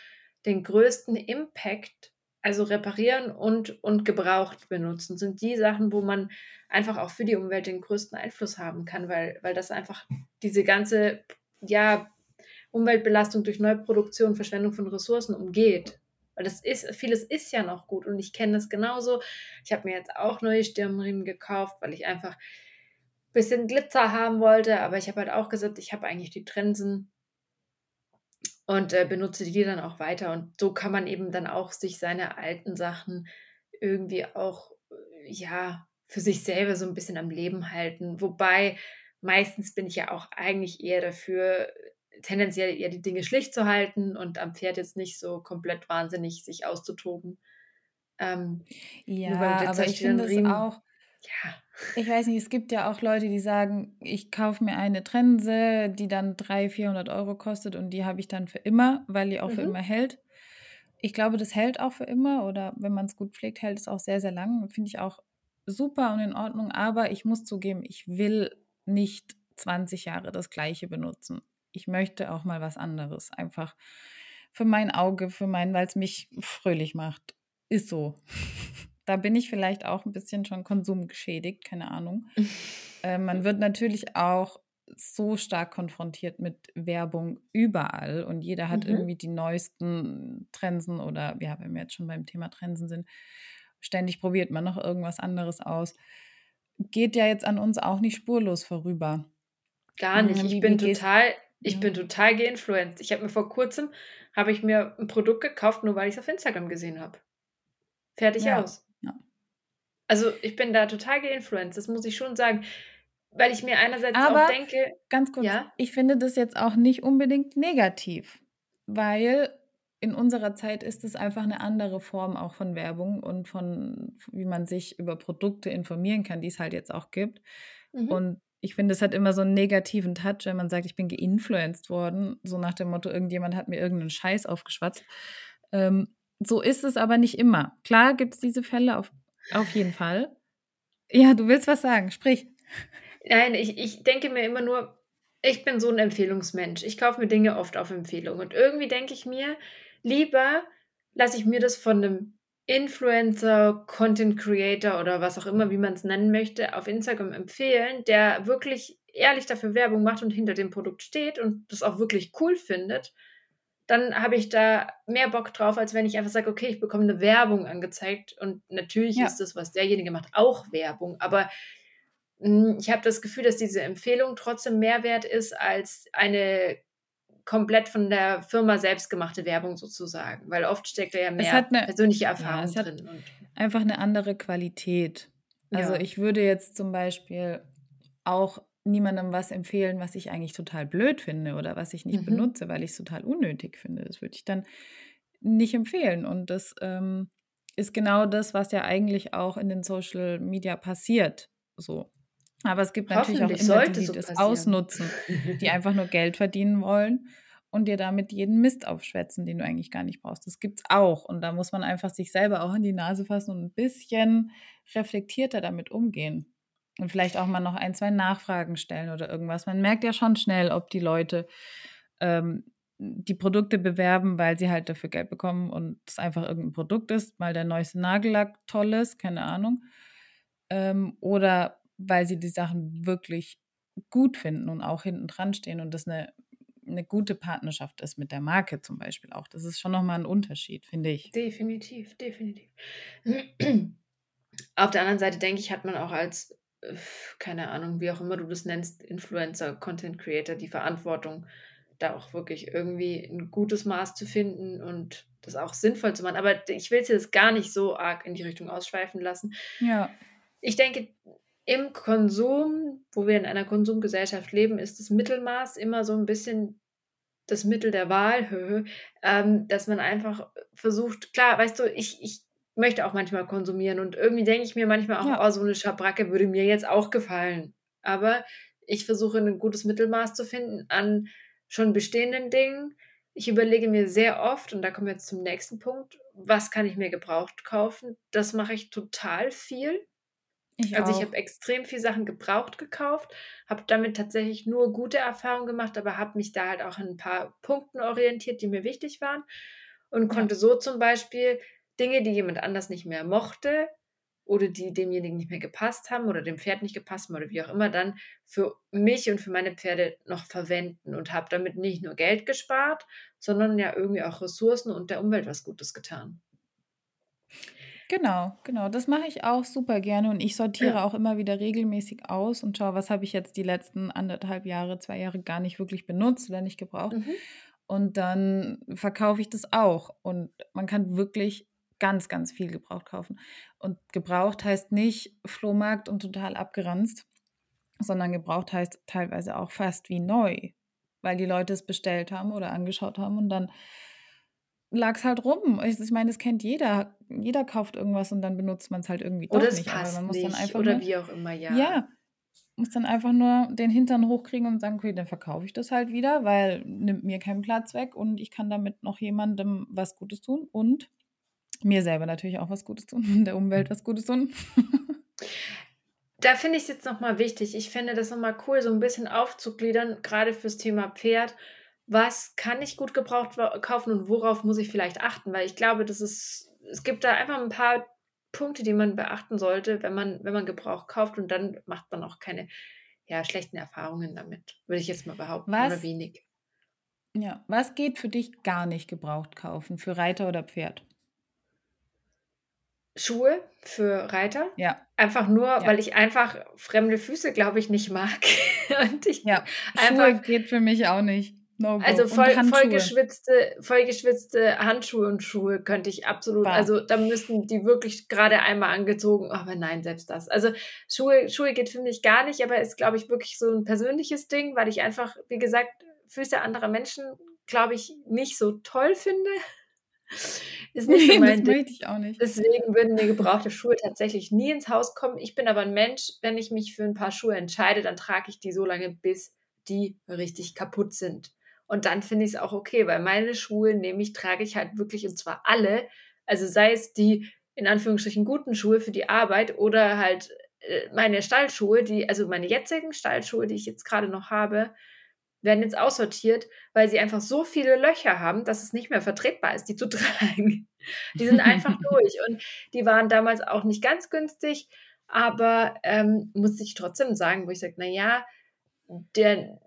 A: den größten Impact also reparieren und, und gebraucht benutzen, sind die Sachen, wo man einfach auch für die Umwelt den größten Einfluss haben kann, weil, weil das einfach diese ganze, ja, Umweltbelastung durch Neuproduktion, Verschwendung von Ressourcen umgeht. Weil das ist, vieles ist ja noch gut und ich kenne das genauso. Ich habe mir jetzt auch neue Stirnriemen gekauft, weil ich einfach ein bisschen Glitzer haben wollte, aber ich habe halt auch gesagt, ich habe eigentlich die Trensen und äh, benutze die dann auch weiter. Und so kann man eben dann auch sich seine alten Sachen irgendwie auch, ja, für sich selber so ein bisschen am Leben halten. Wobei meistens bin ich ja auch eigentlich eher dafür, tendenziell eher die Dinge schlicht zu halten und am Pferd jetzt nicht so komplett wahnsinnig sich auszutoben. Ähm,
B: ja, aber ich finde es auch, ja. Ich weiß nicht, es gibt ja auch Leute, die sagen, ich kaufe mir eine Trense, die dann 300, 400 Euro kostet und die habe ich dann für immer, weil die auch mhm. für immer hält. Ich glaube, das hält auch für immer oder wenn man es gut pflegt, hält es auch sehr, sehr lang. Finde ich auch super und in Ordnung. Aber ich muss zugeben, ich will nicht 20 Jahre das gleiche benutzen. Ich möchte auch mal was anderes. Einfach für mein Auge, für mein, weil es mich fröhlich macht. Ist so. Da bin ich vielleicht auch ein bisschen schon konsumgeschädigt, keine Ahnung. äh, man wird natürlich auch so stark konfrontiert mit Werbung überall und jeder hat mhm. irgendwie die neuesten Trensen oder ja, wenn wir jetzt schon beim Thema Trensen sind, ständig probiert man noch irgendwas anderes aus. Geht ja jetzt an uns auch nicht spurlos vorüber.
A: Gar nicht. Ich bin total, ich ja. bin total geinfluenced. Ich habe mir vor kurzem habe ich mir ein Produkt gekauft, nur weil ich es auf Instagram gesehen habe. Fertig ja. aus. Also ich bin da total geinfluenced, das muss ich schon sagen. Weil ich mir einerseits Aber auch denke.
B: Ganz kurz, ja? ich finde das jetzt auch nicht unbedingt negativ, weil in unserer Zeit ist es einfach eine andere Form auch von Werbung und von, wie man sich über Produkte informieren kann, die es halt jetzt auch gibt. Mhm. Und ich finde, es hat immer so einen negativen Touch, wenn man sagt, ich bin geinfluenced worden, so nach dem Motto, irgendjemand hat mir irgendeinen Scheiß aufgeschwatzt. Ähm, so ist es aber nicht immer. Klar gibt es diese Fälle, auf auf jeden Fall. Ja, du willst was sagen, sprich.
A: Nein, ich, ich denke mir immer nur, ich bin so ein Empfehlungsmensch. Ich kaufe mir Dinge oft auf Empfehlung. Und irgendwie denke ich mir, lieber lasse ich mir das von einem Influencer, Content Creator oder was auch immer, wie man es nennen möchte, auf Instagram empfehlen, der wirklich ehrlich dafür Werbung macht und hinter dem Produkt steht und das auch wirklich cool findet, dann habe ich da mehr Bock drauf, als wenn ich einfach sage, okay, ich bekomme eine Werbung angezeigt und natürlich ja. ist das, was derjenige macht, auch Werbung, aber hm, ich habe das Gefühl, dass diese Empfehlung trotzdem mehr wert ist als eine komplett von der Firma selbst gemachte Werbung sozusagen, weil oft steckt da ja mehr eine, persönliche Erfahrung ja, drin.
B: einfach eine andere Qualität. Also ja. ich würde jetzt zum Beispiel auch niemandem was empfehlen, was ich eigentlich total blöd finde oder was ich nicht mhm. benutze, weil ich es total unnötig finde. Das würde ich dann nicht empfehlen. Und das ähm, ist genau das, was ja eigentlich auch in den Social Media passiert. So. Aber es gibt natürlich auch immer die, die so das ausnutzen, die einfach nur Geld verdienen wollen und dir damit jeden Mist aufschwätzen, den du eigentlich gar nicht brauchst. Das gibt es auch. Und da muss man einfach sich selber auch in die Nase fassen und ein bisschen reflektierter damit umgehen. Und vielleicht auch mal noch ein, zwei Nachfragen stellen oder irgendwas. Man merkt ja schon schnell, ob die Leute ähm, die Produkte bewerben, weil sie halt dafür Geld bekommen und es einfach irgendein Produkt ist, weil der neueste Nagellack toll ist, keine Ahnung. Ähm, oder weil sie die Sachen wirklich gut finden und auch hinten dran stehen und das eine, eine gute Partnerschaft ist mit der Marke zum Beispiel auch. Das ist schon nochmal ein Unterschied, finde ich.
A: Definitiv, definitiv. Auf der anderen Seite denke ich, hat man auch als, keine Ahnung, wie auch immer du das nennst, Influencer, Content Creator, die Verantwortung, da auch wirklich irgendwie ein gutes Maß zu finden und das auch sinnvoll zu machen. Aber ich will es jetzt gar nicht so arg in die Richtung ausschweifen lassen.
B: Ja.
A: Ich denke, im Konsum, wo wir in einer Konsumgesellschaft leben, ist das Mittelmaß immer so ein bisschen das Mittel der Wahl, ähm, dass man einfach versucht, klar, weißt du, ich, ich möchte auch manchmal konsumieren und irgendwie denke ich mir manchmal auch, ja. oh, so eine Schabracke würde mir jetzt auch gefallen. Aber ich versuche ein gutes Mittelmaß zu finden an schon bestehenden Dingen. Ich überlege mir sehr oft, und da kommen wir jetzt zum nächsten Punkt, was kann ich mir gebraucht kaufen? Das mache ich total viel. Ich also ich habe extrem viel Sachen gebraucht gekauft, habe damit tatsächlich nur gute Erfahrungen gemacht, aber habe mich da halt auch an ein paar Punkten orientiert, die mir wichtig waren und konnte ja. so zum Beispiel Dinge, die jemand anders nicht mehr mochte, oder die demjenigen nicht mehr gepasst haben oder dem Pferd nicht gepasst haben oder wie auch immer, dann für mich und für meine Pferde noch verwenden und habe damit nicht nur Geld gespart, sondern ja irgendwie auch Ressourcen und der Umwelt was Gutes getan.
B: Genau, genau. Das mache ich auch super gerne und ich sortiere ja. auch immer wieder regelmäßig aus und schaue, was habe ich jetzt die letzten anderthalb Jahre, zwei Jahre gar nicht wirklich benutzt oder nicht gebraucht. Mhm. Und dann verkaufe ich das auch. Und man kann wirklich ganz, ganz viel gebraucht kaufen. Und gebraucht heißt nicht Flohmarkt und total abgeranzt, sondern gebraucht heißt teilweise auch fast wie neu, weil die Leute es bestellt haben oder angeschaut haben und dann lag es halt rum. Ich, ich meine, das kennt jeder. Jeder kauft irgendwas und dann benutzt man es halt irgendwie
A: doch oder es nicht. Passt Aber man muss nicht, dann einfach oder nur, wie auch immer, ja.
B: Ja, muss dann einfach nur den Hintern hochkriegen und sagen, okay, dann verkaufe ich das halt wieder, weil nimmt mir keinen Platz weg und ich kann damit noch jemandem was Gutes tun und mir selber natürlich auch was Gutes tun und der Umwelt was Gutes tun.
A: da finde ich es jetzt nochmal wichtig. Ich finde das nochmal cool, so ein bisschen aufzugliedern, gerade fürs Thema Pferd. Was kann ich gut gebraucht kaufen und worauf muss ich vielleicht achten? Weil ich glaube, das ist, es gibt da einfach ein paar Punkte, die man beachten sollte, wenn man, wenn man Gebrauch kauft und dann macht man auch keine ja, schlechten Erfahrungen damit, würde ich jetzt mal behaupten, was, oder wenig.
B: Ja, was geht für dich gar nicht gebraucht kaufen, für Reiter oder Pferd?
A: Schuhe für Reiter.
B: Ja.
A: Einfach nur, ja. weil ich einfach fremde Füße, glaube ich, nicht mag.
B: und ich ja, Schuhe geht für mich auch nicht.
A: No also voll, vollgeschwitzte, vollgeschwitzte Handschuhe und Schuhe könnte ich absolut, bah. also da müssten die wirklich gerade einmal angezogen, aber nein, selbst das. Also Schuhe, Schuhe geht für mich gar nicht, aber ist, glaube ich, wirklich so ein persönliches Ding, weil ich einfach, wie gesagt, Füße anderer Menschen, glaube ich, nicht so toll finde.
B: Ist nicht so mein das möchte ich auch nicht.
A: Deswegen würden mir gebrauchte Schuhe tatsächlich nie ins Haus kommen. Ich bin aber ein Mensch, wenn ich mich für ein paar Schuhe entscheide, dann trage ich die so lange, bis die richtig kaputt sind. Und dann finde ich es auch okay, weil meine Schuhe nehme ich, trage ich halt wirklich und zwar alle. Also sei es die in Anführungsstrichen guten Schuhe für die Arbeit oder halt äh, meine Stallschuhe, die, also meine jetzigen Stallschuhe, die ich jetzt gerade noch habe, werden jetzt aussortiert, weil sie einfach so viele Löcher haben, dass es nicht mehr vertretbar ist, die zu tragen. Die sind einfach durch. Und die waren damals auch nicht ganz günstig, aber ähm, muss ich trotzdem sagen, wo ich sage, naja, der,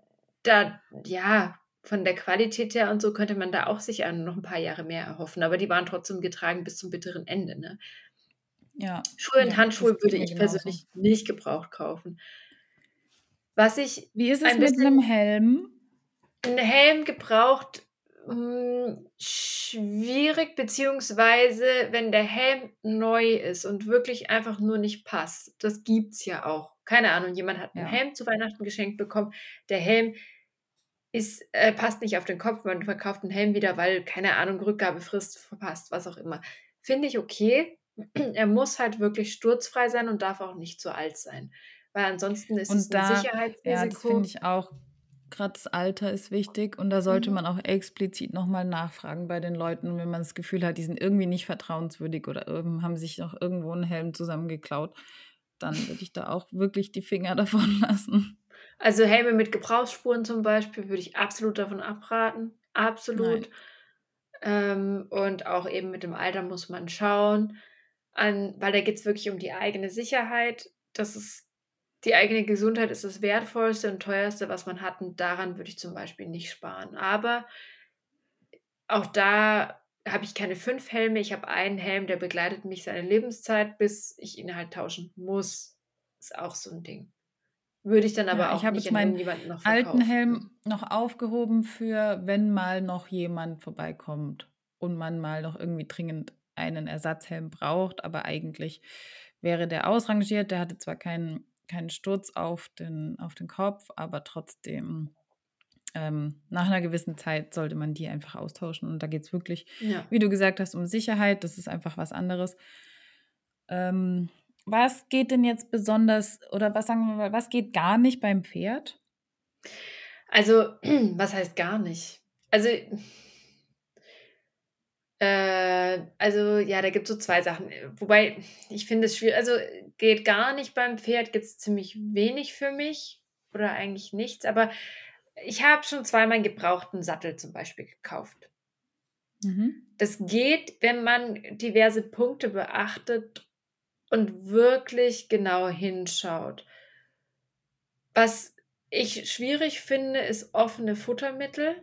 A: da, ja, von der Qualität her und so könnte man da auch sich noch ein paar Jahre mehr erhoffen. Aber die waren trotzdem getragen bis zum bitteren Ende. Ne?
B: Ja.
A: Schuhe und ja, Handschuhe würde ich persönlich nicht gebraucht kaufen. Was ich.
B: Wie ist es mit einem Helm?
A: Ein Helm gebraucht mh, hm, schwierig, beziehungsweise wenn der Helm neu ist und wirklich einfach nur nicht passt. Das gibt es ja auch. Keine Ahnung, jemand hat einen ja. Helm zu Weihnachten geschenkt bekommen. Der Helm ist, äh, passt nicht auf den Kopf, man verkauft einen Helm wieder, weil, keine Ahnung, Rückgabefrist verpasst, was auch immer. Finde ich okay. er muss halt wirklich sturzfrei sein und darf auch nicht zu alt sein. Weil ansonsten ist und es da, ein Sicherheitsrisiko. Ja,
B: das finde ich auch. Gerade das Alter ist wichtig und da sollte mhm. man auch explizit nochmal nachfragen bei den Leuten, wenn man das Gefühl hat, die sind irgendwie nicht vertrauenswürdig oder haben sich noch irgendwo einen Helm zusammengeklaut, dann würde ich da auch wirklich die Finger davon lassen.
A: Also Helme mit Gebrauchsspuren zum Beispiel würde ich absolut davon abraten. absolut. Ähm, und auch eben mit dem Alter muss man schauen, an, weil da geht es wirklich um die eigene Sicherheit. Das ist die eigene Gesundheit ist das wertvollste und teuerste, was man hat. Und daran würde ich zum Beispiel nicht sparen. Aber auch da habe ich keine fünf Helme. Ich habe einen Helm, der begleitet mich seine Lebenszeit, bis ich ihn halt tauschen muss. Ist auch so ein Ding. Würde ich dann aber ja, auch
B: ich nicht an meinen noch verkaufen. alten Helm noch aufgehoben für, wenn mal noch jemand vorbeikommt und man mal noch irgendwie dringend einen Ersatzhelm braucht, aber eigentlich wäre der ausrangiert. Der hatte zwar keinen, keinen Sturz auf den, auf den Kopf, aber trotzdem ähm, nach einer gewissen Zeit sollte man die einfach austauschen. Und da geht es wirklich, ja. wie du gesagt hast, um Sicherheit. Das ist einfach was anderes. Ähm, was geht denn jetzt besonders, oder was sagen wir mal, was geht gar nicht beim Pferd?
A: Also, was heißt gar nicht? Also, also ja, da gibt es so zwei Sachen. Wobei, ich finde es schwierig, also geht gar nicht beim Pferd, gibt es ziemlich wenig für mich oder eigentlich nichts, aber ich habe schon zweimal einen gebrauchten Sattel zum Beispiel gekauft. Mhm. Das geht, wenn man diverse Punkte beachtet und wirklich genau hinschaut. Was ich schwierig finde, ist offene Futtermittel.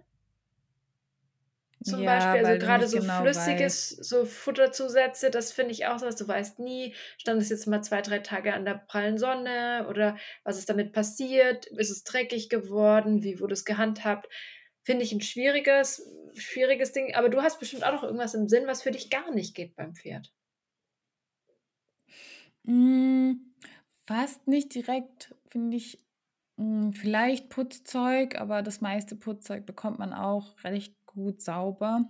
A: Zum ja, Beispiel, also gerade so genau flüssiges, weißt. so Futterzusätze, das finde ich auch so, dass du weißt nie, stand es jetzt mal zwei, drei Tage an der prallen Sonne oder was ist damit passiert? Ist es dreckig geworden? Wie wurde es gehandhabt? Finde ich ein schwieriges, schwieriges Ding. Aber du hast bestimmt auch noch irgendwas im Sinn, was für dich gar nicht geht beim Pferd.
B: Hm, fast nicht direkt, finde ich. Hm, vielleicht Putzzeug, aber das meiste Putzzeug bekommt man auch recht gut sauber.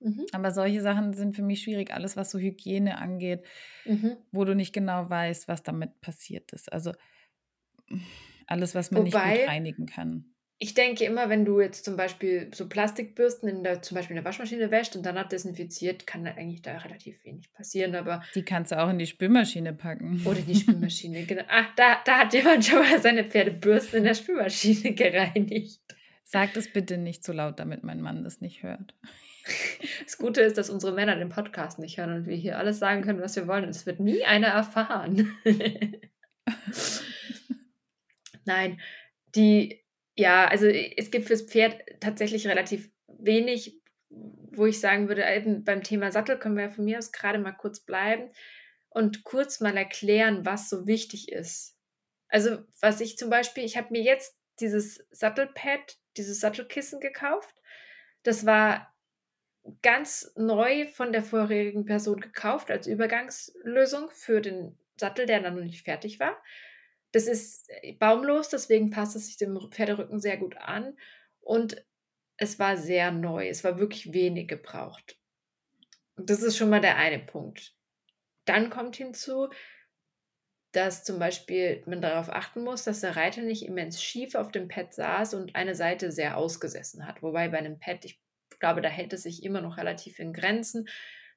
B: Mhm. Aber solche Sachen sind für mich schwierig, alles was so Hygiene angeht, mhm. wo du nicht genau weißt, was damit passiert ist. Also alles, was man Wobei, nicht gut reinigen kann.
A: Ich denke immer, wenn du jetzt zum Beispiel so Plastikbürsten in der, zum Beispiel in der Waschmaschine wäscht und danach desinfiziert, kann da eigentlich da relativ wenig passieren. Aber
B: die kannst du auch in die Spülmaschine packen.
A: Oder die Spülmaschine, genau. Ach, da, da hat jemand schon mal seine Pferdebürsten in der Spülmaschine gereinigt.
B: Sag das bitte nicht so laut, damit mein Mann das nicht hört.
A: Das Gute ist, dass unsere Männer den Podcast nicht hören und wir hier alles sagen können, was wir wollen. Und es wird nie einer erfahren. Nein, die, ja, also es gibt fürs Pferd tatsächlich relativ wenig, wo ich sagen würde, eben beim Thema Sattel können wir von mir aus gerade mal kurz bleiben und kurz mal erklären, was so wichtig ist. Also, was ich zum Beispiel, ich habe mir jetzt dieses Sattelpad dieses Sattelkissen gekauft. Das war ganz neu von der vorherigen Person gekauft als Übergangslösung für den Sattel, der dann noch nicht fertig war. Das ist äh, baumlos, deswegen passt es sich dem Pferderücken sehr gut an. Und es war sehr neu. Es war wirklich wenig gebraucht. Und das ist schon mal der eine Punkt. Dann kommt hinzu, dass zum Beispiel man darauf achten muss, dass der Reiter nicht immens schief auf dem Pad saß und eine Seite sehr ausgesessen hat. Wobei bei einem Pad, ich glaube, da hält es sich immer noch relativ in Grenzen.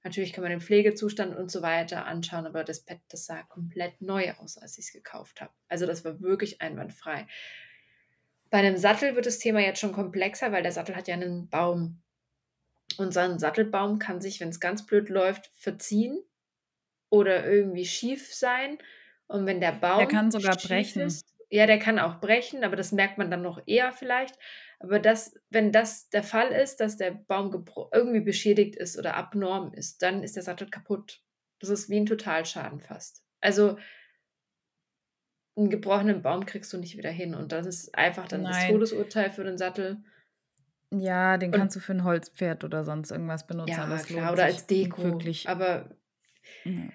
A: Natürlich kann man den Pflegezustand und so weiter anschauen, aber das Pad, das sah komplett neu aus, als ich es gekauft habe. Also das war wirklich einwandfrei. Bei einem Sattel wird das Thema jetzt schon komplexer, weil der Sattel hat ja einen Baum. Und so ein Sattelbaum kann sich, wenn es ganz blöd läuft, verziehen oder irgendwie schief sein. Und wenn der Baum. Der
B: kann sogar brechen. Ist,
A: ja, der kann auch brechen, aber das merkt man dann noch eher vielleicht. Aber das, wenn das der Fall ist, dass der Baum irgendwie beschädigt ist oder abnorm ist, dann ist der Sattel kaputt. Das ist wie ein Totalschaden fast. Also einen gebrochenen Baum kriegst du nicht wieder hin. Und das ist einfach dann Nein. das Todesurteil für den Sattel.
B: Ja, den kannst du für ein Holzpferd oder sonst irgendwas benutzen. Ja,
A: klar, oder als Deko. Wirklich. Aber ja.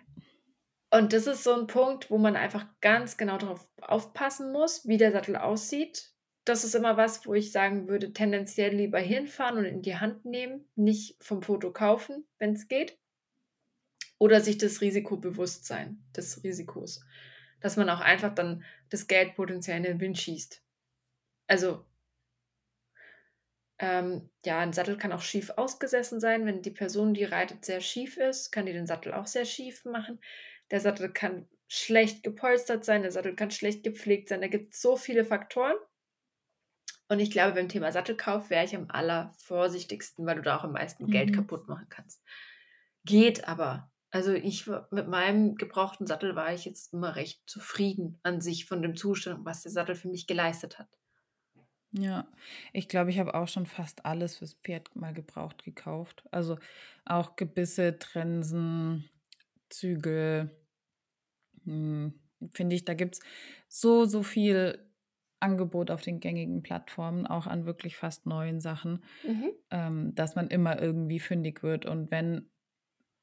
A: Und das ist so ein Punkt, wo man einfach ganz genau darauf aufpassen muss, wie der Sattel aussieht. Das ist immer was, wo ich sagen würde, tendenziell lieber hinfahren und in die Hand nehmen, nicht vom Foto kaufen, wenn es geht. Oder sich das Risiko bewusst sein, des Risikos. Dass man auch einfach dann das Geld potenziell in den Wind schießt. Also, ähm, ja, ein Sattel kann auch schief ausgesessen sein. Wenn die Person, die reitet, sehr schief ist, kann die den Sattel auch sehr schief machen. Der Sattel kann schlecht gepolstert sein, der Sattel kann schlecht gepflegt sein. Da gibt es so viele Faktoren. Und ich glaube, beim Thema Sattelkauf wäre ich am allervorsichtigsten, weil du da auch am meisten mhm. Geld kaputt machen kannst. Geht aber. Also ich mit meinem gebrauchten Sattel war ich jetzt immer recht zufrieden an sich von dem Zustand, was der Sattel für mich geleistet hat.
B: Ja, ich glaube, ich habe auch schon fast alles fürs Pferd mal gebraucht gekauft. Also auch Gebisse, Trensen, Zügel. Hm, Finde ich, da gibt es so, so viel Angebot auf den gängigen Plattformen, auch an wirklich fast neuen Sachen, mhm. ähm, dass man immer irgendwie fündig wird. Und wenn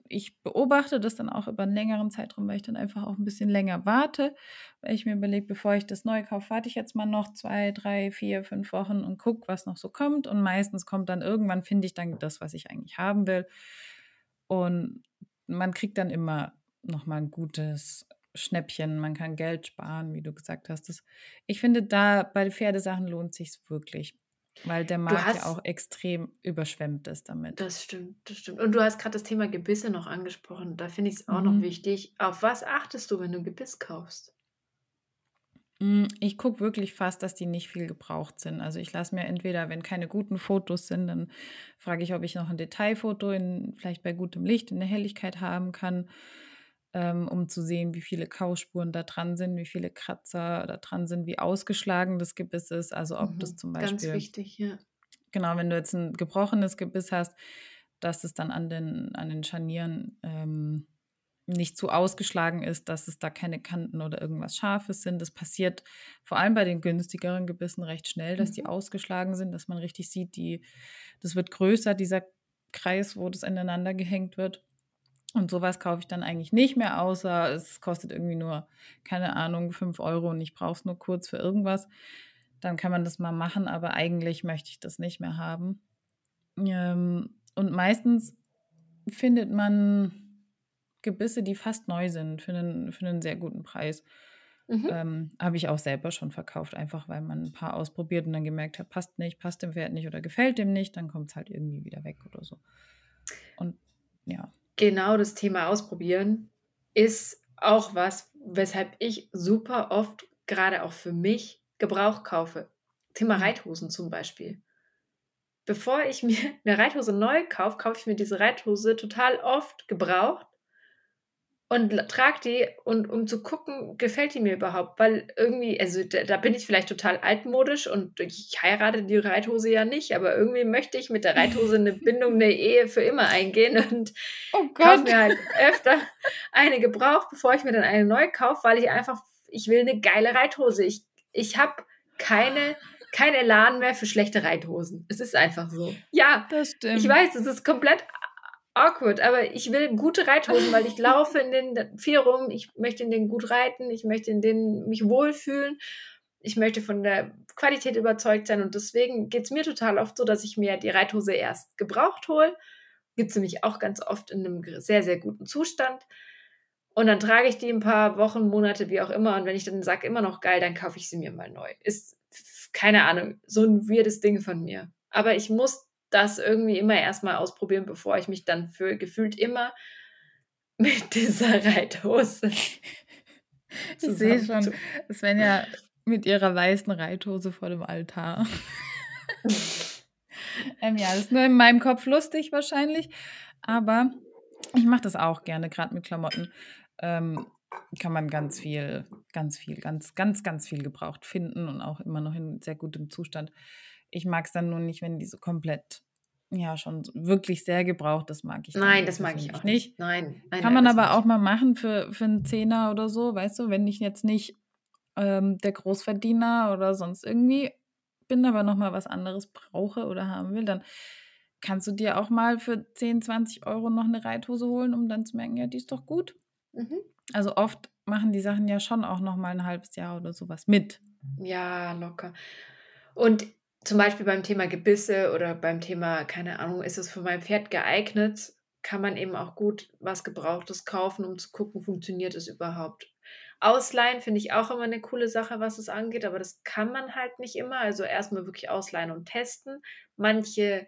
B: ich beobachte das dann auch über einen längeren Zeitraum, weil ich dann einfach auch ein bisschen länger warte, weil ich mir überlege, bevor ich das neu kaufe, warte ich jetzt mal noch zwei, drei, vier, fünf Wochen und gucke, was noch so kommt. Und meistens kommt dann irgendwann, finde ich dann das, was ich eigentlich haben will. Und man kriegt dann immer nochmal ein gutes Schnäppchen, man kann Geld sparen, wie du gesagt hast. Das, ich finde, da bei Pferdesachen lohnt sich wirklich, weil der Markt hast, ja auch extrem überschwemmt ist damit.
A: Das stimmt, das stimmt. Und du hast gerade das Thema Gebisse noch angesprochen. Da finde ich es auch mhm. noch wichtig. Auf was achtest du, wenn du Gebiss kaufst?
B: Hm, ich gucke wirklich fast, dass die nicht viel gebraucht sind. Also ich lasse mir entweder, wenn keine guten Fotos sind, dann frage ich, ob ich noch ein Detailfoto in, vielleicht bei gutem Licht in der Helligkeit haben kann ähm, um zu sehen, wie viele Kauspuren da dran sind, wie viele Kratzer da dran sind, wie ausgeschlagen das Gebiss ist. Also ob mhm, das zum Beispiel. Ganz wichtig, ja. Genau, wenn du jetzt ein gebrochenes Gebiss hast, dass es dann an den, an den Scharnieren ähm, nicht zu ausgeschlagen ist, dass es da keine Kanten oder irgendwas Scharfes sind. Das passiert vor allem bei den günstigeren Gebissen recht schnell, dass mhm. die ausgeschlagen sind, dass man richtig sieht, die, das wird größer, dieser Kreis, wo das ineinander gehängt wird. Und sowas kaufe ich dann eigentlich nicht mehr, außer es kostet irgendwie nur, keine Ahnung, 5 Euro und ich brauche es nur kurz für irgendwas. Dann kann man das mal machen, aber eigentlich möchte ich das nicht mehr haben. Ähm, und meistens findet man Gebisse, die fast neu sind, für einen, für einen sehr guten Preis. Mhm. Ähm, Habe ich auch selber schon verkauft, einfach weil man ein paar ausprobiert und dann gemerkt hat, passt nicht, passt dem Pferd nicht oder gefällt dem nicht, dann kommt es halt irgendwie wieder weg oder so. Und ja
A: genau das Thema ausprobieren ist auch was, weshalb ich super oft, gerade auch für mich, Gebrauch kaufe. Thema Reithosen zum Beispiel. Bevor ich mir eine Reithose neu kaufe, kaufe ich mir diese Reithose total oft gebraucht und trage die und um zu gucken, gefällt die mir überhaupt, weil irgendwie, also da, da, bin ich vielleicht total altmodisch und ich heirate die Reithose ja nicht, aber irgendwie möchte ich mit der Reithose eine Bindung, eine Ehe für immer eingehen und oh kaufe mir halt öfter eine gebraucht, bevor ich mir dann eine neu kaufe, weil ich einfach, ich will eine geile Reithose. Ich, ich habe keine kein Elan mehr für schlechte Reithosen. Es ist einfach so. Ja, das stimmt. Ich weiß, es ist komplett awkward, aber ich will gute Reithosen, weil ich laufe in den viel rum, ich möchte in denen gut reiten, ich möchte in denen mich wohlfühlen, ich möchte von der Qualität überzeugt sein und deswegen geht es mir total oft so, dass ich mir die Reithose erst gebraucht hole. Gibt es nämlich auch ganz oft in einem sehr, sehr guten Zustand. Und dann trage ich die ein paar Wochen, Monate, wie auch immer. Und wenn ich dann sage, immer noch geil, dann kaufe ich sie mir mal neu. Ist, keine Ahnung, so ein weirdes Ding von mir. Aber ich muss das irgendwie immer erstmal ausprobieren, bevor ich mich dann für gefühlt immer mit dieser Reithose.
B: ich sehe schon, Svenja mit ihrer weißen Reithose vor dem Altar. ähm, ja, das ist nur in meinem Kopf lustig wahrscheinlich, aber ich mache das auch gerne, gerade mit Klamotten. Ähm, kann man ganz viel, ganz viel, ganz, ganz, ganz viel gebraucht finden und auch immer noch in sehr gutem Zustand. Ich mag es dann nur nicht, wenn die so komplett, ja, schon wirklich sehr gebraucht, das mag ich
A: Nein, das mag ich auch nicht. Nein,
B: nein Kann nein, man aber auch mal machen für, für einen Zehner oder so, weißt du, wenn ich jetzt nicht ähm, der Großverdiener oder sonst irgendwie bin, aber nochmal was anderes brauche oder haben will, dann kannst du dir auch mal für 10, 20 Euro noch eine Reithose holen, um dann zu merken, ja, die ist doch gut. Mhm. Also oft machen die Sachen ja schon auch noch mal ein halbes Jahr oder sowas mit.
A: Ja, locker. Und zum Beispiel beim Thema Gebisse oder beim Thema, keine Ahnung, ist es für mein Pferd geeignet, kann man eben auch gut was Gebrauchtes kaufen, um zu gucken, funktioniert es überhaupt. Ausleihen finde ich auch immer eine coole Sache, was es angeht, aber das kann man halt nicht immer. Also erstmal wirklich ausleihen und testen. Manche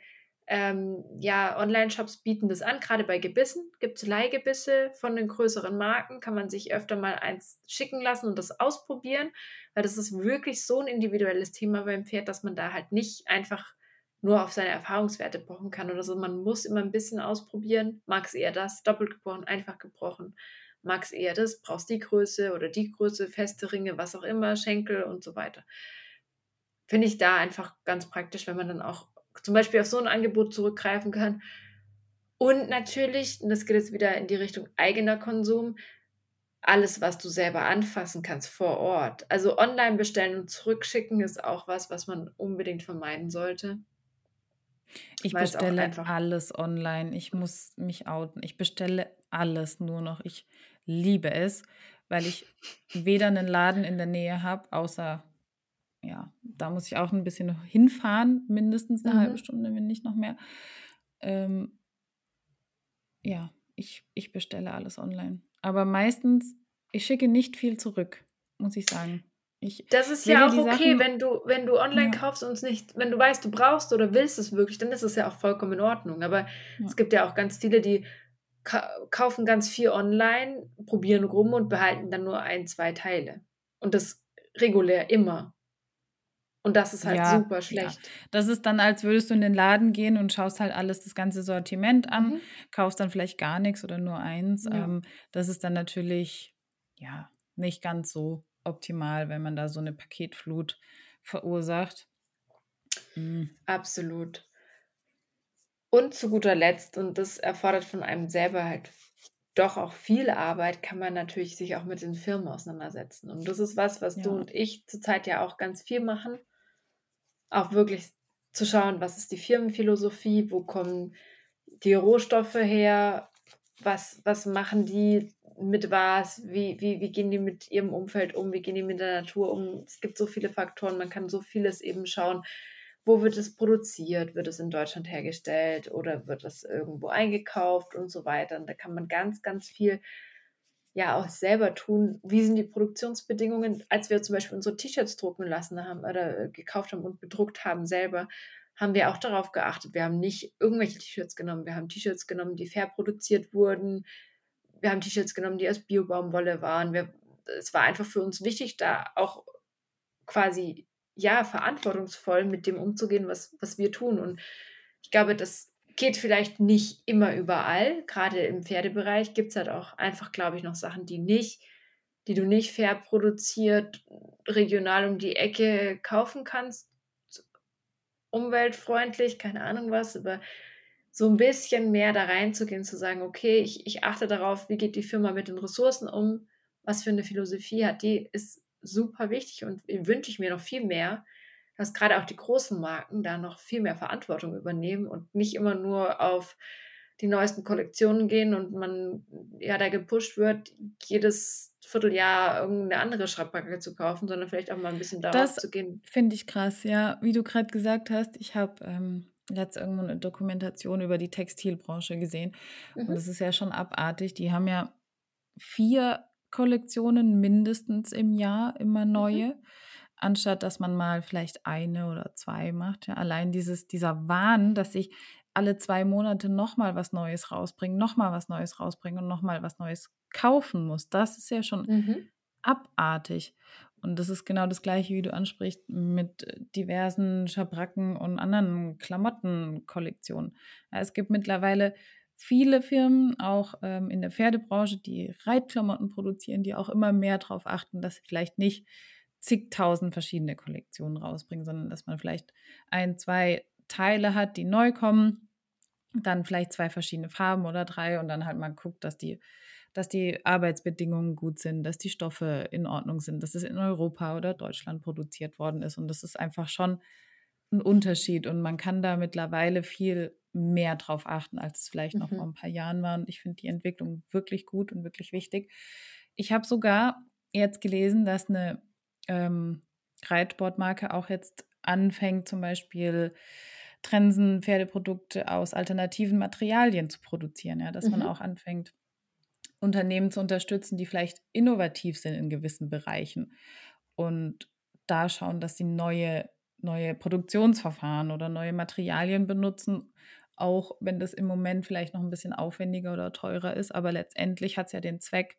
A: ähm, ja, Online-Shops bieten das an, gerade bei Gebissen gibt es Leihgebisse von den größeren Marken, kann man sich öfter mal eins schicken lassen und das ausprobieren, weil das ist wirklich so ein individuelles Thema beim Pferd, dass man da halt nicht einfach nur auf seine Erfahrungswerte pochen kann oder so. Man muss immer ein bisschen ausprobieren. Mag es eher das, doppelt gebrochen, einfach gebrochen. Mag es eher das, brauchst die Größe oder die Größe, feste Ringe, was auch immer, Schenkel und so weiter. Finde ich da einfach ganz praktisch, wenn man dann auch zum Beispiel auf so ein Angebot zurückgreifen kann. Und natürlich, und das geht jetzt wieder in die Richtung eigener Konsum, alles, was du selber anfassen kannst vor Ort. Also online bestellen und zurückschicken ist auch was, was man unbedingt vermeiden sollte.
B: Ich bestelle alles online. Ich muss mich outen. Ich bestelle alles nur noch. Ich liebe es, weil ich weder einen Laden in der Nähe habe, außer ja, da muss ich auch ein bisschen hinfahren, mindestens eine mhm. halbe Stunde, wenn nicht noch mehr. Ähm, ja, ich, ich bestelle alles online. Aber meistens, ich schicke nicht viel zurück, muss ich sagen. Ich
A: das ist ja auch okay, Sachen, wenn du, wenn du online ja. kaufst und es nicht, wenn du weißt, du brauchst oder willst es wirklich, dann ist es ja auch vollkommen in Ordnung. Aber ja. es gibt ja auch ganz viele, die ka kaufen ganz viel online, probieren rum und behalten dann nur ein, zwei Teile. Und das regulär immer. Und das ist halt ja, super schlecht. Ja.
B: Das ist dann, als würdest du in den Laden gehen und schaust halt alles, das ganze Sortiment an, mhm. kaufst dann vielleicht gar nichts oder nur eins. Ja. Ähm, das ist dann natürlich, ja, nicht ganz so optimal, wenn man da so eine Paketflut verursacht.
A: Mhm. Absolut. Und zu guter Letzt, und das erfordert von einem selber halt doch auch viel Arbeit, kann man natürlich sich auch mit den Firmen auseinandersetzen. Und das ist was, was ja. du und ich zurzeit ja auch ganz viel machen auch wirklich zu schauen, was ist die Firmenphilosophie, wo kommen die Rohstoffe her, was, was machen die mit was, wie, wie, wie gehen die mit ihrem Umfeld um, wie gehen die mit der Natur um. Es gibt so viele Faktoren, man kann so vieles eben schauen. Wo wird es produziert? Wird es in Deutschland hergestellt oder wird es irgendwo eingekauft und so weiter? Und da kann man ganz, ganz viel ja auch selber tun. Wie sind die Produktionsbedingungen? Als wir zum Beispiel unsere T-Shirts drucken lassen haben oder äh, gekauft haben und bedruckt haben selber, haben wir auch darauf geachtet. Wir haben nicht irgendwelche T-Shirts genommen. Wir haben T-Shirts genommen, die fair produziert wurden. Wir haben T-Shirts genommen, die aus Biobaumwolle waren. Wir, es war einfach für uns wichtig, da auch quasi ja verantwortungsvoll mit dem umzugehen, was, was wir tun. Und ich glaube, das geht vielleicht nicht immer überall. Gerade im Pferdebereich gibt es halt auch einfach, glaube ich, noch Sachen, die nicht, die du nicht fair produziert, regional um die Ecke kaufen kannst. Umweltfreundlich, keine Ahnung was, aber so ein bisschen mehr da reinzugehen, zu sagen, okay, ich, ich achte darauf, wie geht die Firma mit den Ressourcen um, was für eine Philosophie hat die, ist super wichtig und wünsche ich mir noch viel mehr, dass gerade auch die großen Marken da noch viel mehr Verantwortung übernehmen und nicht immer nur auf die neuesten Kollektionen gehen und man ja da gepusht wird, jedes Vierteljahr irgendeine andere Schreibpacke zu kaufen, sondern vielleicht auch mal ein bisschen darauf das zu gehen.
B: Finde ich krass, ja. Wie du gerade gesagt hast, ich habe ähm, jetzt irgendwo eine Dokumentation über die Textilbranche gesehen mhm. und das ist ja schon abartig. Die haben ja vier Kollektionen mindestens im Jahr, immer mhm. neue. Mhm anstatt dass man mal vielleicht eine oder zwei macht. Ja, allein dieses, dieser Wahn, dass ich alle zwei Monate nochmal was Neues rausbringen, nochmal was Neues rausbringen und nochmal was Neues kaufen muss, das ist ja schon mhm. abartig. Und das ist genau das Gleiche, wie du ansprichst, mit diversen Schabracken und anderen Klamottenkollektionen. Es gibt mittlerweile viele Firmen, auch ähm, in der Pferdebranche, die Reitklamotten produzieren, die auch immer mehr darauf achten, dass sie vielleicht nicht zigtausend verschiedene Kollektionen rausbringen, sondern dass man vielleicht ein, zwei Teile hat, die neu kommen, dann vielleicht zwei verschiedene Farben oder drei und dann halt mal guckt, dass die, dass die Arbeitsbedingungen gut sind, dass die Stoffe in Ordnung sind, dass es in Europa oder Deutschland produziert worden ist. Und das ist einfach schon ein Unterschied. Und man kann da mittlerweile viel mehr drauf achten, als es vielleicht mhm. noch vor ein paar Jahren war. Und ich finde die Entwicklung wirklich gut und wirklich wichtig. Ich habe sogar jetzt gelesen, dass eine ähm, Reitsportmarke auch jetzt anfängt, zum Beispiel Trensen, Pferdeprodukte aus alternativen Materialien zu produzieren, ja, dass mhm. man auch anfängt, Unternehmen zu unterstützen, die vielleicht innovativ sind in gewissen Bereichen und da schauen, dass sie neue, neue Produktionsverfahren oder neue Materialien benutzen, auch wenn das im Moment vielleicht noch ein bisschen aufwendiger oder teurer ist, aber letztendlich hat es ja den Zweck,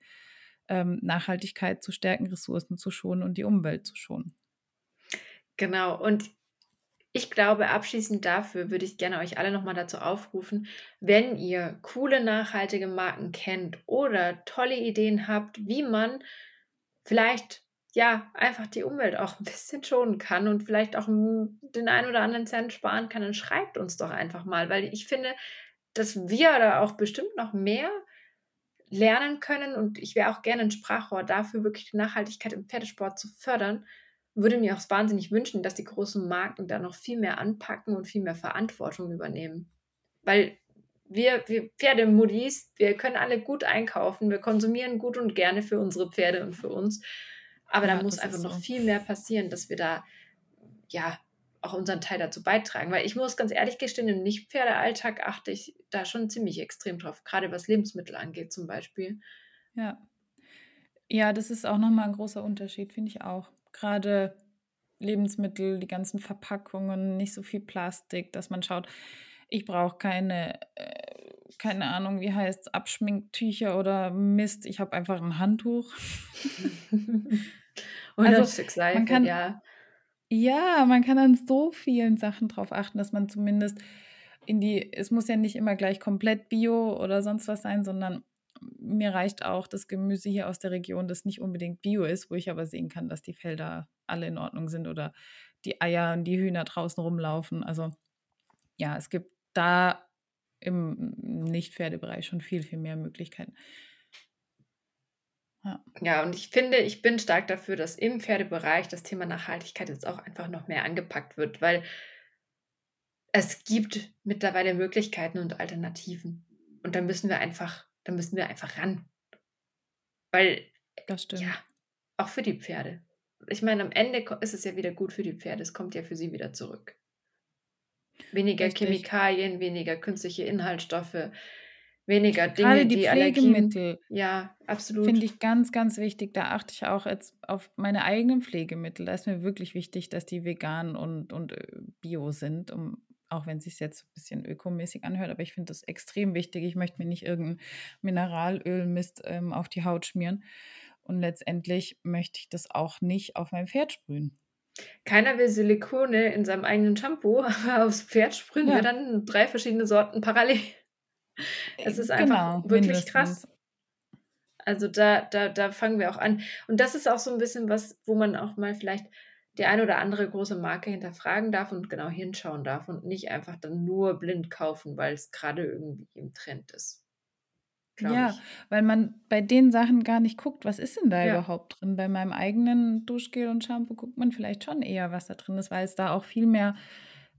B: ähm, Nachhaltigkeit zu stärken, Ressourcen zu schonen und die Umwelt zu schonen.
A: Genau, und ich glaube, abschließend dafür würde ich gerne euch alle nochmal dazu aufrufen, wenn ihr coole, nachhaltige Marken kennt oder tolle Ideen habt, wie man vielleicht ja einfach die Umwelt auch ein bisschen schonen kann und vielleicht auch den einen oder anderen Cent sparen kann, dann schreibt uns doch einfach mal, weil ich finde, dass wir da auch bestimmt noch mehr lernen können und ich wäre auch gerne ein Sprachrohr dafür, wirklich die Nachhaltigkeit im Pferdesport zu fördern würde mir auch wahnsinnig wünschen, dass die großen Marken da noch viel mehr anpacken und viel mehr Verantwortung übernehmen. Weil wir, wir Pferdemuddis, wir können alle gut einkaufen, wir konsumieren gut und gerne für unsere Pferde und für uns. Aber ja, da muss einfach so. noch viel mehr passieren, dass wir da ja auch unseren Teil dazu beitragen. Weil ich muss ganz ehrlich gestehen, im Nicht-Pferdealltag achte ich da schon ziemlich extrem drauf, gerade was Lebensmittel angeht zum Beispiel.
B: Ja. Ja, das ist auch nochmal ein großer Unterschied, finde ich auch gerade Lebensmittel, die ganzen Verpackungen, nicht so viel Plastik, dass man schaut, ich brauche keine, äh, keine Ahnung, wie heißt es, Abschminktücher oder Mist, ich habe einfach ein Handtuch.
A: oder also, Seife, man kann, ja.
B: Ja, man kann an so vielen Sachen drauf achten, dass man zumindest in die, es muss ja nicht immer gleich komplett bio oder sonst was sein, sondern mir reicht auch das Gemüse hier aus der Region, das nicht unbedingt bio ist, wo ich aber sehen kann, dass die Felder alle in Ordnung sind oder die Eier und die Hühner draußen rumlaufen. Also ja, es gibt da im Nicht-Pferdebereich schon viel, viel mehr Möglichkeiten.
A: Ja. ja, und ich finde, ich bin stark dafür, dass im Pferdebereich das Thema Nachhaltigkeit jetzt auch einfach noch mehr angepackt wird, weil es gibt mittlerweile Möglichkeiten und Alternativen. Und da müssen wir einfach da müssen wir einfach ran. Weil,
B: das stimmt. ja,
A: auch für die Pferde. Ich meine, am Ende ist es ja wieder gut für die Pferde. Es kommt ja für sie wieder zurück. Weniger Richtig. Chemikalien, weniger künstliche Inhaltsstoffe, weniger Dinge, Gerade die, die Pflegemittel. Allergien. Ja, absolut.
B: Finde ich ganz, ganz wichtig. Da achte ich auch jetzt auf meine eigenen Pflegemittel. Da ist mir wirklich wichtig, dass die vegan und, und äh, bio sind, um auch wenn es sich jetzt ein bisschen ökomäßig anhört, aber ich finde das extrem wichtig. Ich möchte mir nicht irgendein Mineralölmist ähm, auf die Haut schmieren. Und letztendlich möchte ich das auch nicht auf mein Pferd sprühen.
A: Keiner will Silikone in seinem eigenen Shampoo, aber aufs Pferd sprühen ja. wir dann drei verschiedene Sorten parallel. Es ist einfach genau, wirklich mindestens. krass. Also da, da, da fangen wir auch an. Und das ist auch so ein bisschen was, wo man auch mal vielleicht die eine oder andere große Marke hinterfragen darf und genau hinschauen darf und nicht einfach dann nur blind kaufen, weil es gerade irgendwie im Trend ist.
B: Ja, ich. weil man bei den Sachen gar nicht guckt, was ist denn da ja. überhaupt drin. Bei meinem eigenen Duschgel und Shampoo guckt man vielleicht schon eher, was da drin ist, weil es da auch viel mehr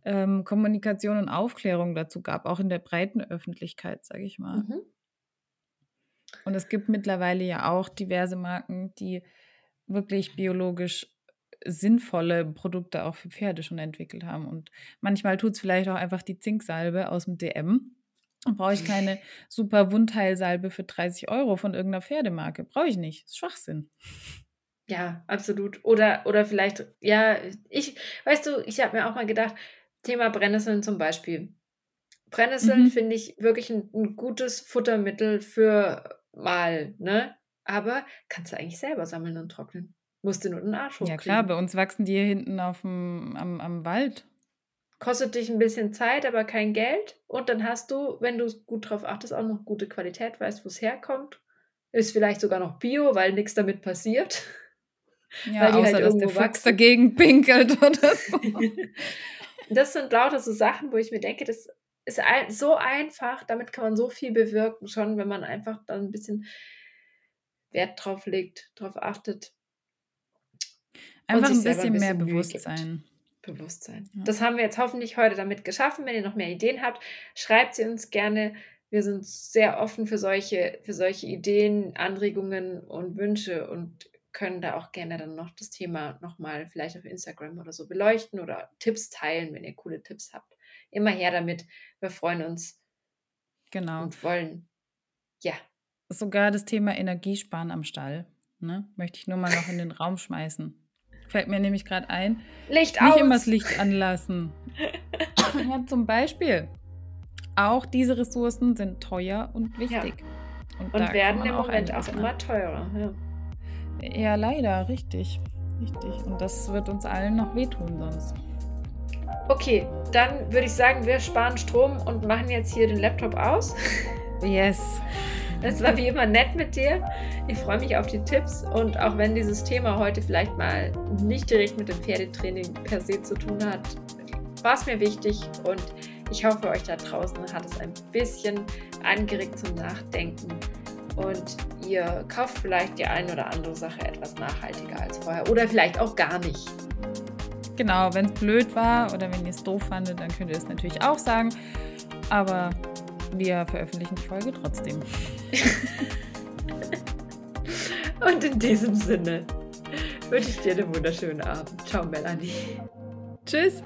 B: ähm, Kommunikation und Aufklärung dazu gab, auch in der breiten Öffentlichkeit, sage ich mal. Mhm. Und es gibt mittlerweile ja auch diverse Marken, die wirklich biologisch sinnvolle Produkte auch für Pferde schon entwickelt haben. Und manchmal tut es vielleicht auch einfach die Zinksalbe aus dem DM. Dann brauche ich keine super Wundheilsalbe für 30 Euro von irgendeiner Pferdemarke. Brauche ich nicht. Das ist Schwachsinn.
A: Ja, absolut. Oder, oder vielleicht, ja, ich, weißt du, ich habe mir auch mal gedacht, Thema Brennnesseln zum Beispiel. Brennnesseln mhm. finde ich wirklich ein, ein, gutes Futtermittel für mal, ne? Aber kannst du eigentlich selber sammeln und trocknen. Musste nur den Arsch hochkriegen.
B: Ja klar, bei uns wachsen die hier hinten auf dem, am, am Wald.
A: Kostet dich ein bisschen Zeit, aber kein Geld. Und dann hast du, wenn du gut drauf achtest, auch noch gute Qualität, weißt, wo es herkommt. Ist vielleicht sogar noch Bio, weil nichts damit passiert.
B: Ja, weil außer halt dass der Fuchs wachsen. dagegen pinkelt oder so.
A: das sind lauter so Sachen, wo ich mir denke, das ist ein, so einfach, damit kann man so viel bewirken, schon wenn man einfach dann ein bisschen Wert drauf legt, drauf achtet.
B: Einfach ein bisschen, ein bisschen, mehr Bewusstsein.
A: Bewusstsein. Ja. Das haben wir jetzt hoffentlich heute damit geschaffen. Wenn ihr noch mehr Ideen habt, schreibt sie uns gerne. Wir sind sehr offen für solche, für solche Ideen, Anregungen und Wünsche und können da auch gerne dann noch das Thema nochmal vielleicht auf Instagram oder so beleuchten oder Tipps teilen, wenn ihr coole Tipps habt. Immer her damit. Wir freuen uns.
B: Genau.
A: Und wollen, ja.
B: Sogar das Thema Energiesparen am Stall. Ne? Möchte ich nur mal noch in den Raum schmeißen. Fällt mir nämlich gerade ein.
A: Licht
B: Nicht aus. immer das Licht anlassen. ja, zum Beispiel. Auch diese Ressourcen sind teuer und wichtig.
A: Ja. Und, und werden im Moment auch immer teurer. Ja.
B: Ja, leider, richtig. Richtig. Und das wird uns allen noch wehtun sonst.
A: Okay, dann würde ich sagen, wir sparen Strom und machen jetzt hier den Laptop aus.
B: Yes.
A: Es war wie immer nett mit dir. Ich freue mich auf die Tipps und auch wenn dieses Thema heute vielleicht mal nicht direkt mit dem Pferdetraining per se zu tun hat, war es mir wichtig und ich hoffe, euch da draußen hat es ein bisschen angeregt zum Nachdenken und ihr kauft vielleicht die eine oder andere Sache etwas nachhaltiger als vorher oder vielleicht auch gar nicht.
B: Genau, wenn es blöd war oder wenn ihr es doof fandet, dann könnt ihr es natürlich auch sagen. Aber wir veröffentlichen die Folge trotzdem.
A: Und in diesem Sinne wünsche ich dir einen wunderschönen Abend. Ciao, Melanie.
B: Tschüss.